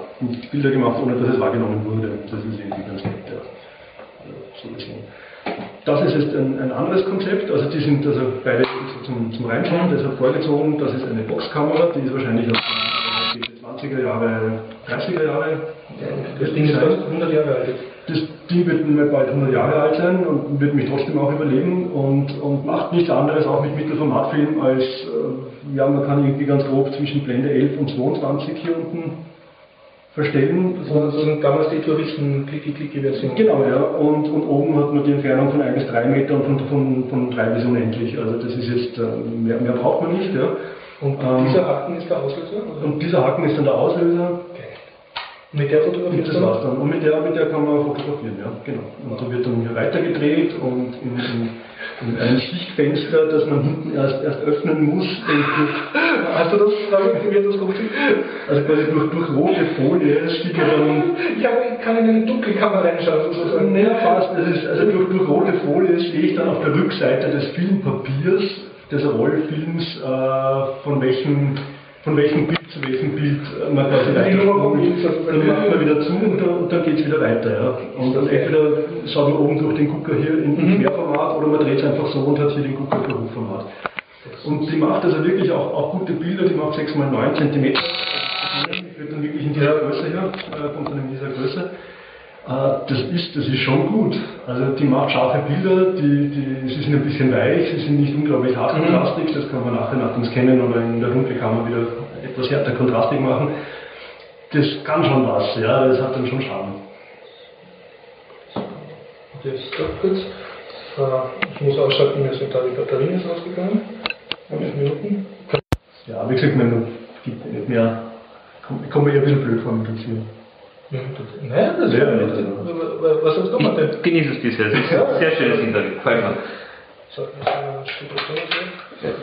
Bilder gemacht, ohne dass es wahrgenommen wurde. Das ist irgendwie ganz nett. Ja. Also, so gesehen. Das ist jetzt ein, ein anderes Konzept, also die sind also beide zum, zum Reinschauen, deshalb vorgezogen, das ist eine Boxkamera, die ist wahrscheinlich aus den 20er Jahre, 30er Jahre. Das Ding ist fast 100 Jahre alt. Das Ding wird mir bald 100 Jahre alt sein und wird mich trotzdem auch überleben und, und macht nichts anderes auch mit Mittelformatfilm als, äh, ja, man kann irgendwie ganz grob zwischen Blende 11 und 22 hier unten verstellen. War so damals die Touristen-Klicki-Klicki-Version. Genau, ja. Und, und oben hat man die Entfernung von 1 bis 3 Meter und von, von, von 3 bis unendlich. Also das ist jetzt, äh, mehr, mehr braucht man nicht. Ja. Und Ähm, dieser Haken ist der Auslöser? oder? Und dieser Haken ist dann der Auslöser. Okay. Mit der Und fotografierst das war's dann. Und mit der, mit der kann man fotografieren, ja, genau. Und da wird dann hier weitergedreht und in, in, in einem Sichtfenster, das man hinten erst, erst öffnen muss, Hast du das, wie wird das also quasi durch, durch rote Folie steht man dann Ich, hab, ich kann in eine dunkle Kamera reinschauen, sozusagen. Naja, fast. Das ist, also durch, durch rote Folie stehe ich dann auf der Rückseite des Filmpapiers des Rollfilms, äh, von welchem von welchem Bild zu welchem Bild äh, man quasi weiterspult. Dann macht man wieder zu und dann, dann geht es wieder weiter. Ja. Und dann entweder schaut man oben durch den Gucker hier in Mhm. Querformat oder man dreht es einfach so und hat hier den Gucker für Hochformat. Und die macht also wirklich auch, auch gute Bilder, die macht 6 x 9 cm. Ich würde dann wirklich in dieser Größe hier, äh, kommt dann in dieser Größe. Äh, Das ist, das ist schon gut. Also die macht scharfe Bilder, die, die, sie sind ein bisschen weich, sie sind nicht unglaublich hart Mhm. kontrastig, das kann man nachher nach dem Scannen oder in der Dunkelkammer wieder etwas härter kontrastig machen. Das kann schon was, ja, das hat dann schon Charme. Jetzt doch kurz. Äh, Ich muss ausschalten, mir sind da die Batterien ist ausgegangen. Fünf Minuten. Ja, wie gesagt, man gibt nicht mehr, kommt kommt mir ja ein bisschen blöd vor mit uns hier. Nein, das Ja, ist ja. Was hast du gemacht denn? Ich genieße es bisher. Es ist ein sehr schönes Interview. Gefällt mir. So. Okay.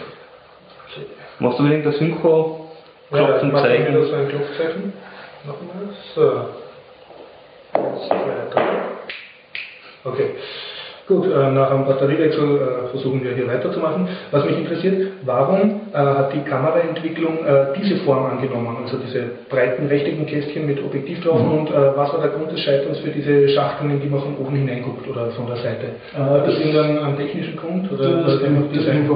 Machst du unbedingt das Synchro? Ja, Klopfen, machen wir zeigen? wieder so ein Klopfzeichen. Nochmal. So. Zwei, drei. Okay. Gut, äh, nach einem Batteriewechsel äh, versuchen wir hier weiterzumachen. Was mich interessiert, warum äh, hat die Kameraentwicklung äh, diese Form angenommen, also diese breiten rechteckigen Kästchen mit Objektiv drauf und äh, was war der Grund des Scheiterns für diese Schachteln, in die man von oben hineinguckt oder von der Seite? Äh, das ist irgendein technischen Grund? Oder Das, einfach das Design?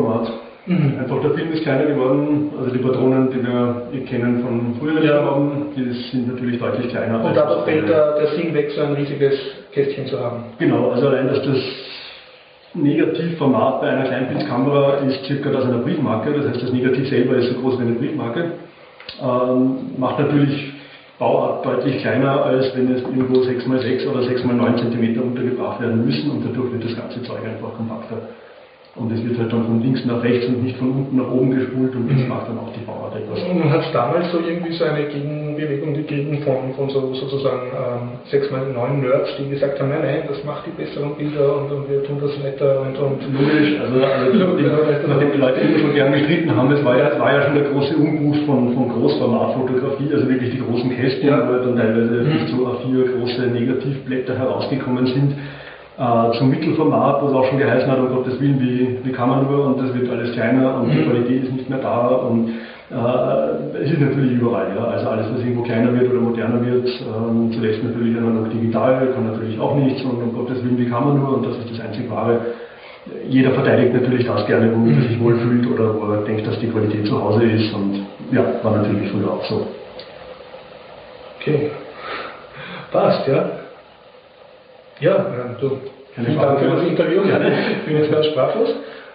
Mhm. Einfach der Film ist kleiner geworden, also die Patronen, die wir eh kennen von früher Ja. haben, die sind natürlich deutlich kleiner. Und als dadurch das fällt der, der Sinn weg, so ein riesiges Kästchen zu haben. Genau, also allein, dass das Negativformat bei einer Kleinbildkamera ist circa das einer Briefmarke, das heißt das Negativ selber ist so groß wie eine Briefmarke, ähm, macht natürlich Bauart deutlich kleiner, als wenn es irgendwo 6x6 oder 6x9 cm untergebracht werden müssen und dadurch wird das ganze Zeug einfach kompakter. Und es wird halt dann von links nach rechts und nicht von unten nach oben gespult und das macht dann auch die Bauart etwas. Und hat es damals so irgendwie so eine Gegenbewegung gegeben von, von so, sozusagen ähm, 6x9 Nerds, die gesagt haben, nein, nein, das macht die besseren Bilder und, und wir tun das netter und, und Logisch, also, also nachdem, nachdem die Leute immer schon gern gestritten haben, es war ja, war ja schon der große Umbruch von, von Großformatfotografie, also wirklich die großen Kästchen, Ja. wo dann teilweise bis zu A4 große Negativblätter herausgekommen sind, äh, zum Mittelformat, wo es auch schon geheißen hat, um Gottes Willen, wie, wie kann man nur, und das wird alles kleiner und die Qualität ist nicht mehr da und äh, es ist natürlich überall, ja. also alles, was irgendwo kleiner wird oder moderner wird, ähm, zuletzt natürlich analog digital, kann natürlich auch nichts und um Gottes Willen, wie kann man nur, und das ist das einzig wahre. Jeder verteidigt natürlich das gerne, womit er sich wohlfühlt oder wo er denkt, dass die Qualität zu Hause ist und ja, war natürlich früher auch so. Okay. Passt, ja. Ja, ähm, du. Vielen. Dank für das Interview. Ich bin jetzt ganz sprachlos.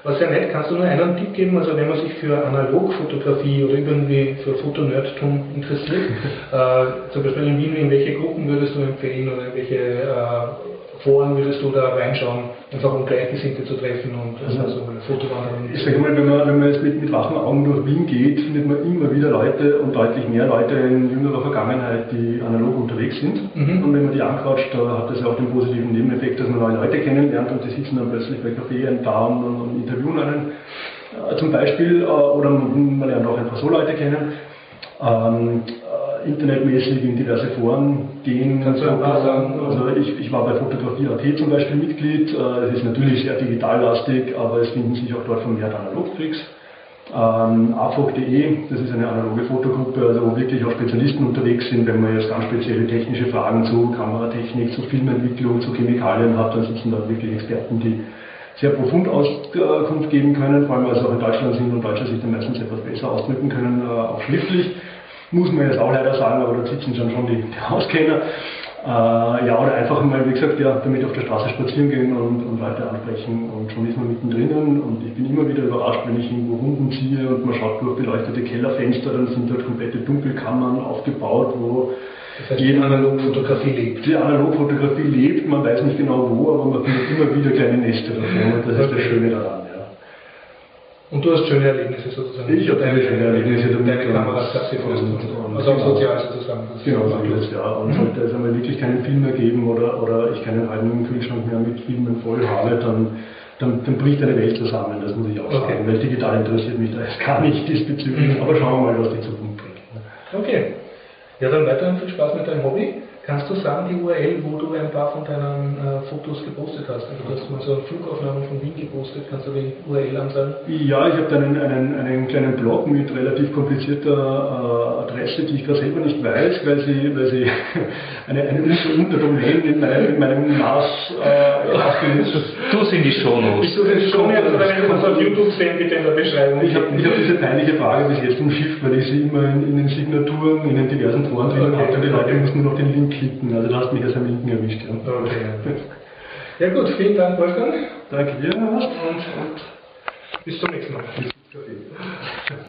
Was sehr nett, kannst du nur einen Tipp geben, also wenn man sich für Analogfotografie oder irgendwie für Fotonerdtum interessiert, äh, zum Beispiel in Wien, in welche Gruppen würdest du empfehlen oder in welche äh, Foren würdest du da reinschauen, einfach um Gleichgesinnte zu treffen und also, also eine Fotowanderung. Ich sage mal, wenn man, wenn man jetzt mit, mit wachen Augen durch Wien geht, findet man immer wieder Leute und deutlich mehr Leute in jüngerer Vergangenheit, die analog unterwegs sind. Mhm. Und wenn man die anquatscht, da hat das ja auch den positiven Nebeneffekt, dass man neue Leute kennenlernt und die sitzen dann plötzlich bei Kaffee da und, und, und interviewen einen. Äh, zum Beispiel, äh, oder man, man lernt auch einfach so Leute kennen. Ähm, äh, internetmäßig in diverse Foren gehen. Kannst du ein paar sagen? Also ich, ich war bei Fotografie.at zum Beispiel Mitglied. Äh, Es ist natürlich sehr digitallastig, aber es finden sich auch dort vermehrt Analogtricks. Ähm, afog.de, das ist eine analoge Fotogruppe, also wo wirklich auch Spezialisten unterwegs sind. Wenn man jetzt ganz spezielle technische Fragen zu Kameratechnik, zu Filmentwicklung, zu Chemikalien hat, dann sitzen da wirklich Experten, die sehr profund Auskunft geben können, vor allem weil sie auch in Deutschland sind und Deutsche sich dann meistens etwas besser ausdrücken können, äh, auch schriftlich. Muss man jetzt auch leider sagen, aber da sitzen schon schon die, die Auskenner. Äh, ja, oder einfach mal, wie gesagt, ja, damit auf der Straße spazieren gehen und, und Leute ansprechen und schon ist man mittendrin und ich bin immer wieder überrascht, wenn ich irgendwo Runden ziehe und man schaut durch beleuchtete Kellerfenster, dann sind dort komplette Dunkelkammern aufgebaut, wo Das heißt, die Analogfotografie lebt. die Analogfotografie lebt, man weiß nicht genau wo, aber man findet immer wieder kleine Nester davon und das ist das Schöne daran. Und du hast schöne Erlebnisse sozusagen. Ich habe deine, schöne Erlebnisse damit. Deine Kameras klasse Und- und, und- also auch genau. sozial sozusagen. Das Genau, so es, ja. Und sollte es einmal wirklich keinen Film mehr geben oder, oder ich keinen halben Kühlschrank mehr mit Filmen voll habe, dann, dann, dann bricht eine Welt zusammen, das muss ich auch Okay. sagen. Weil digital interessiert mich da jetzt gar nicht diesbezüglich. Mhm. Aber schauen wir mal, was die Zukunft bringt. Okay. Ja, dann weiterhin viel Spaß mit deinem Hobby. Kannst du sagen, die URL, wo du ein paar von deinen äh, Fotos gepostet hast. Also du hast mal so Flugaufnahmen von Wien gepostet. Kannst du die URL ansagen? Ja, ich habe dann einen, einen, einen kleinen Blog mit relativ komplizierter äh, Adresse, die ich gerade selber nicht weiß, weil sie, weil sie eine, eine Unterdomain in meinem, in meinem Maß äh, ausgelöst Du sind die Shownotes. Ich suche es schon jetzt, oder wenn du das auf YouTube sehen, bitte in der Beschreibung. Ich habe hab diese peinliche Frage bis jetzt umschifft, weil ich sie immer in, in den Signaturen, in den diversen Foren drin Okay. hatte und die Leute mussten nur noch den Link klicken. Also da hast du mich als am Linken erwischt. Ja. Okay. Ja gut, vielen Dank Wolfgang Danke dir, und, und bis zum nächsten Mal.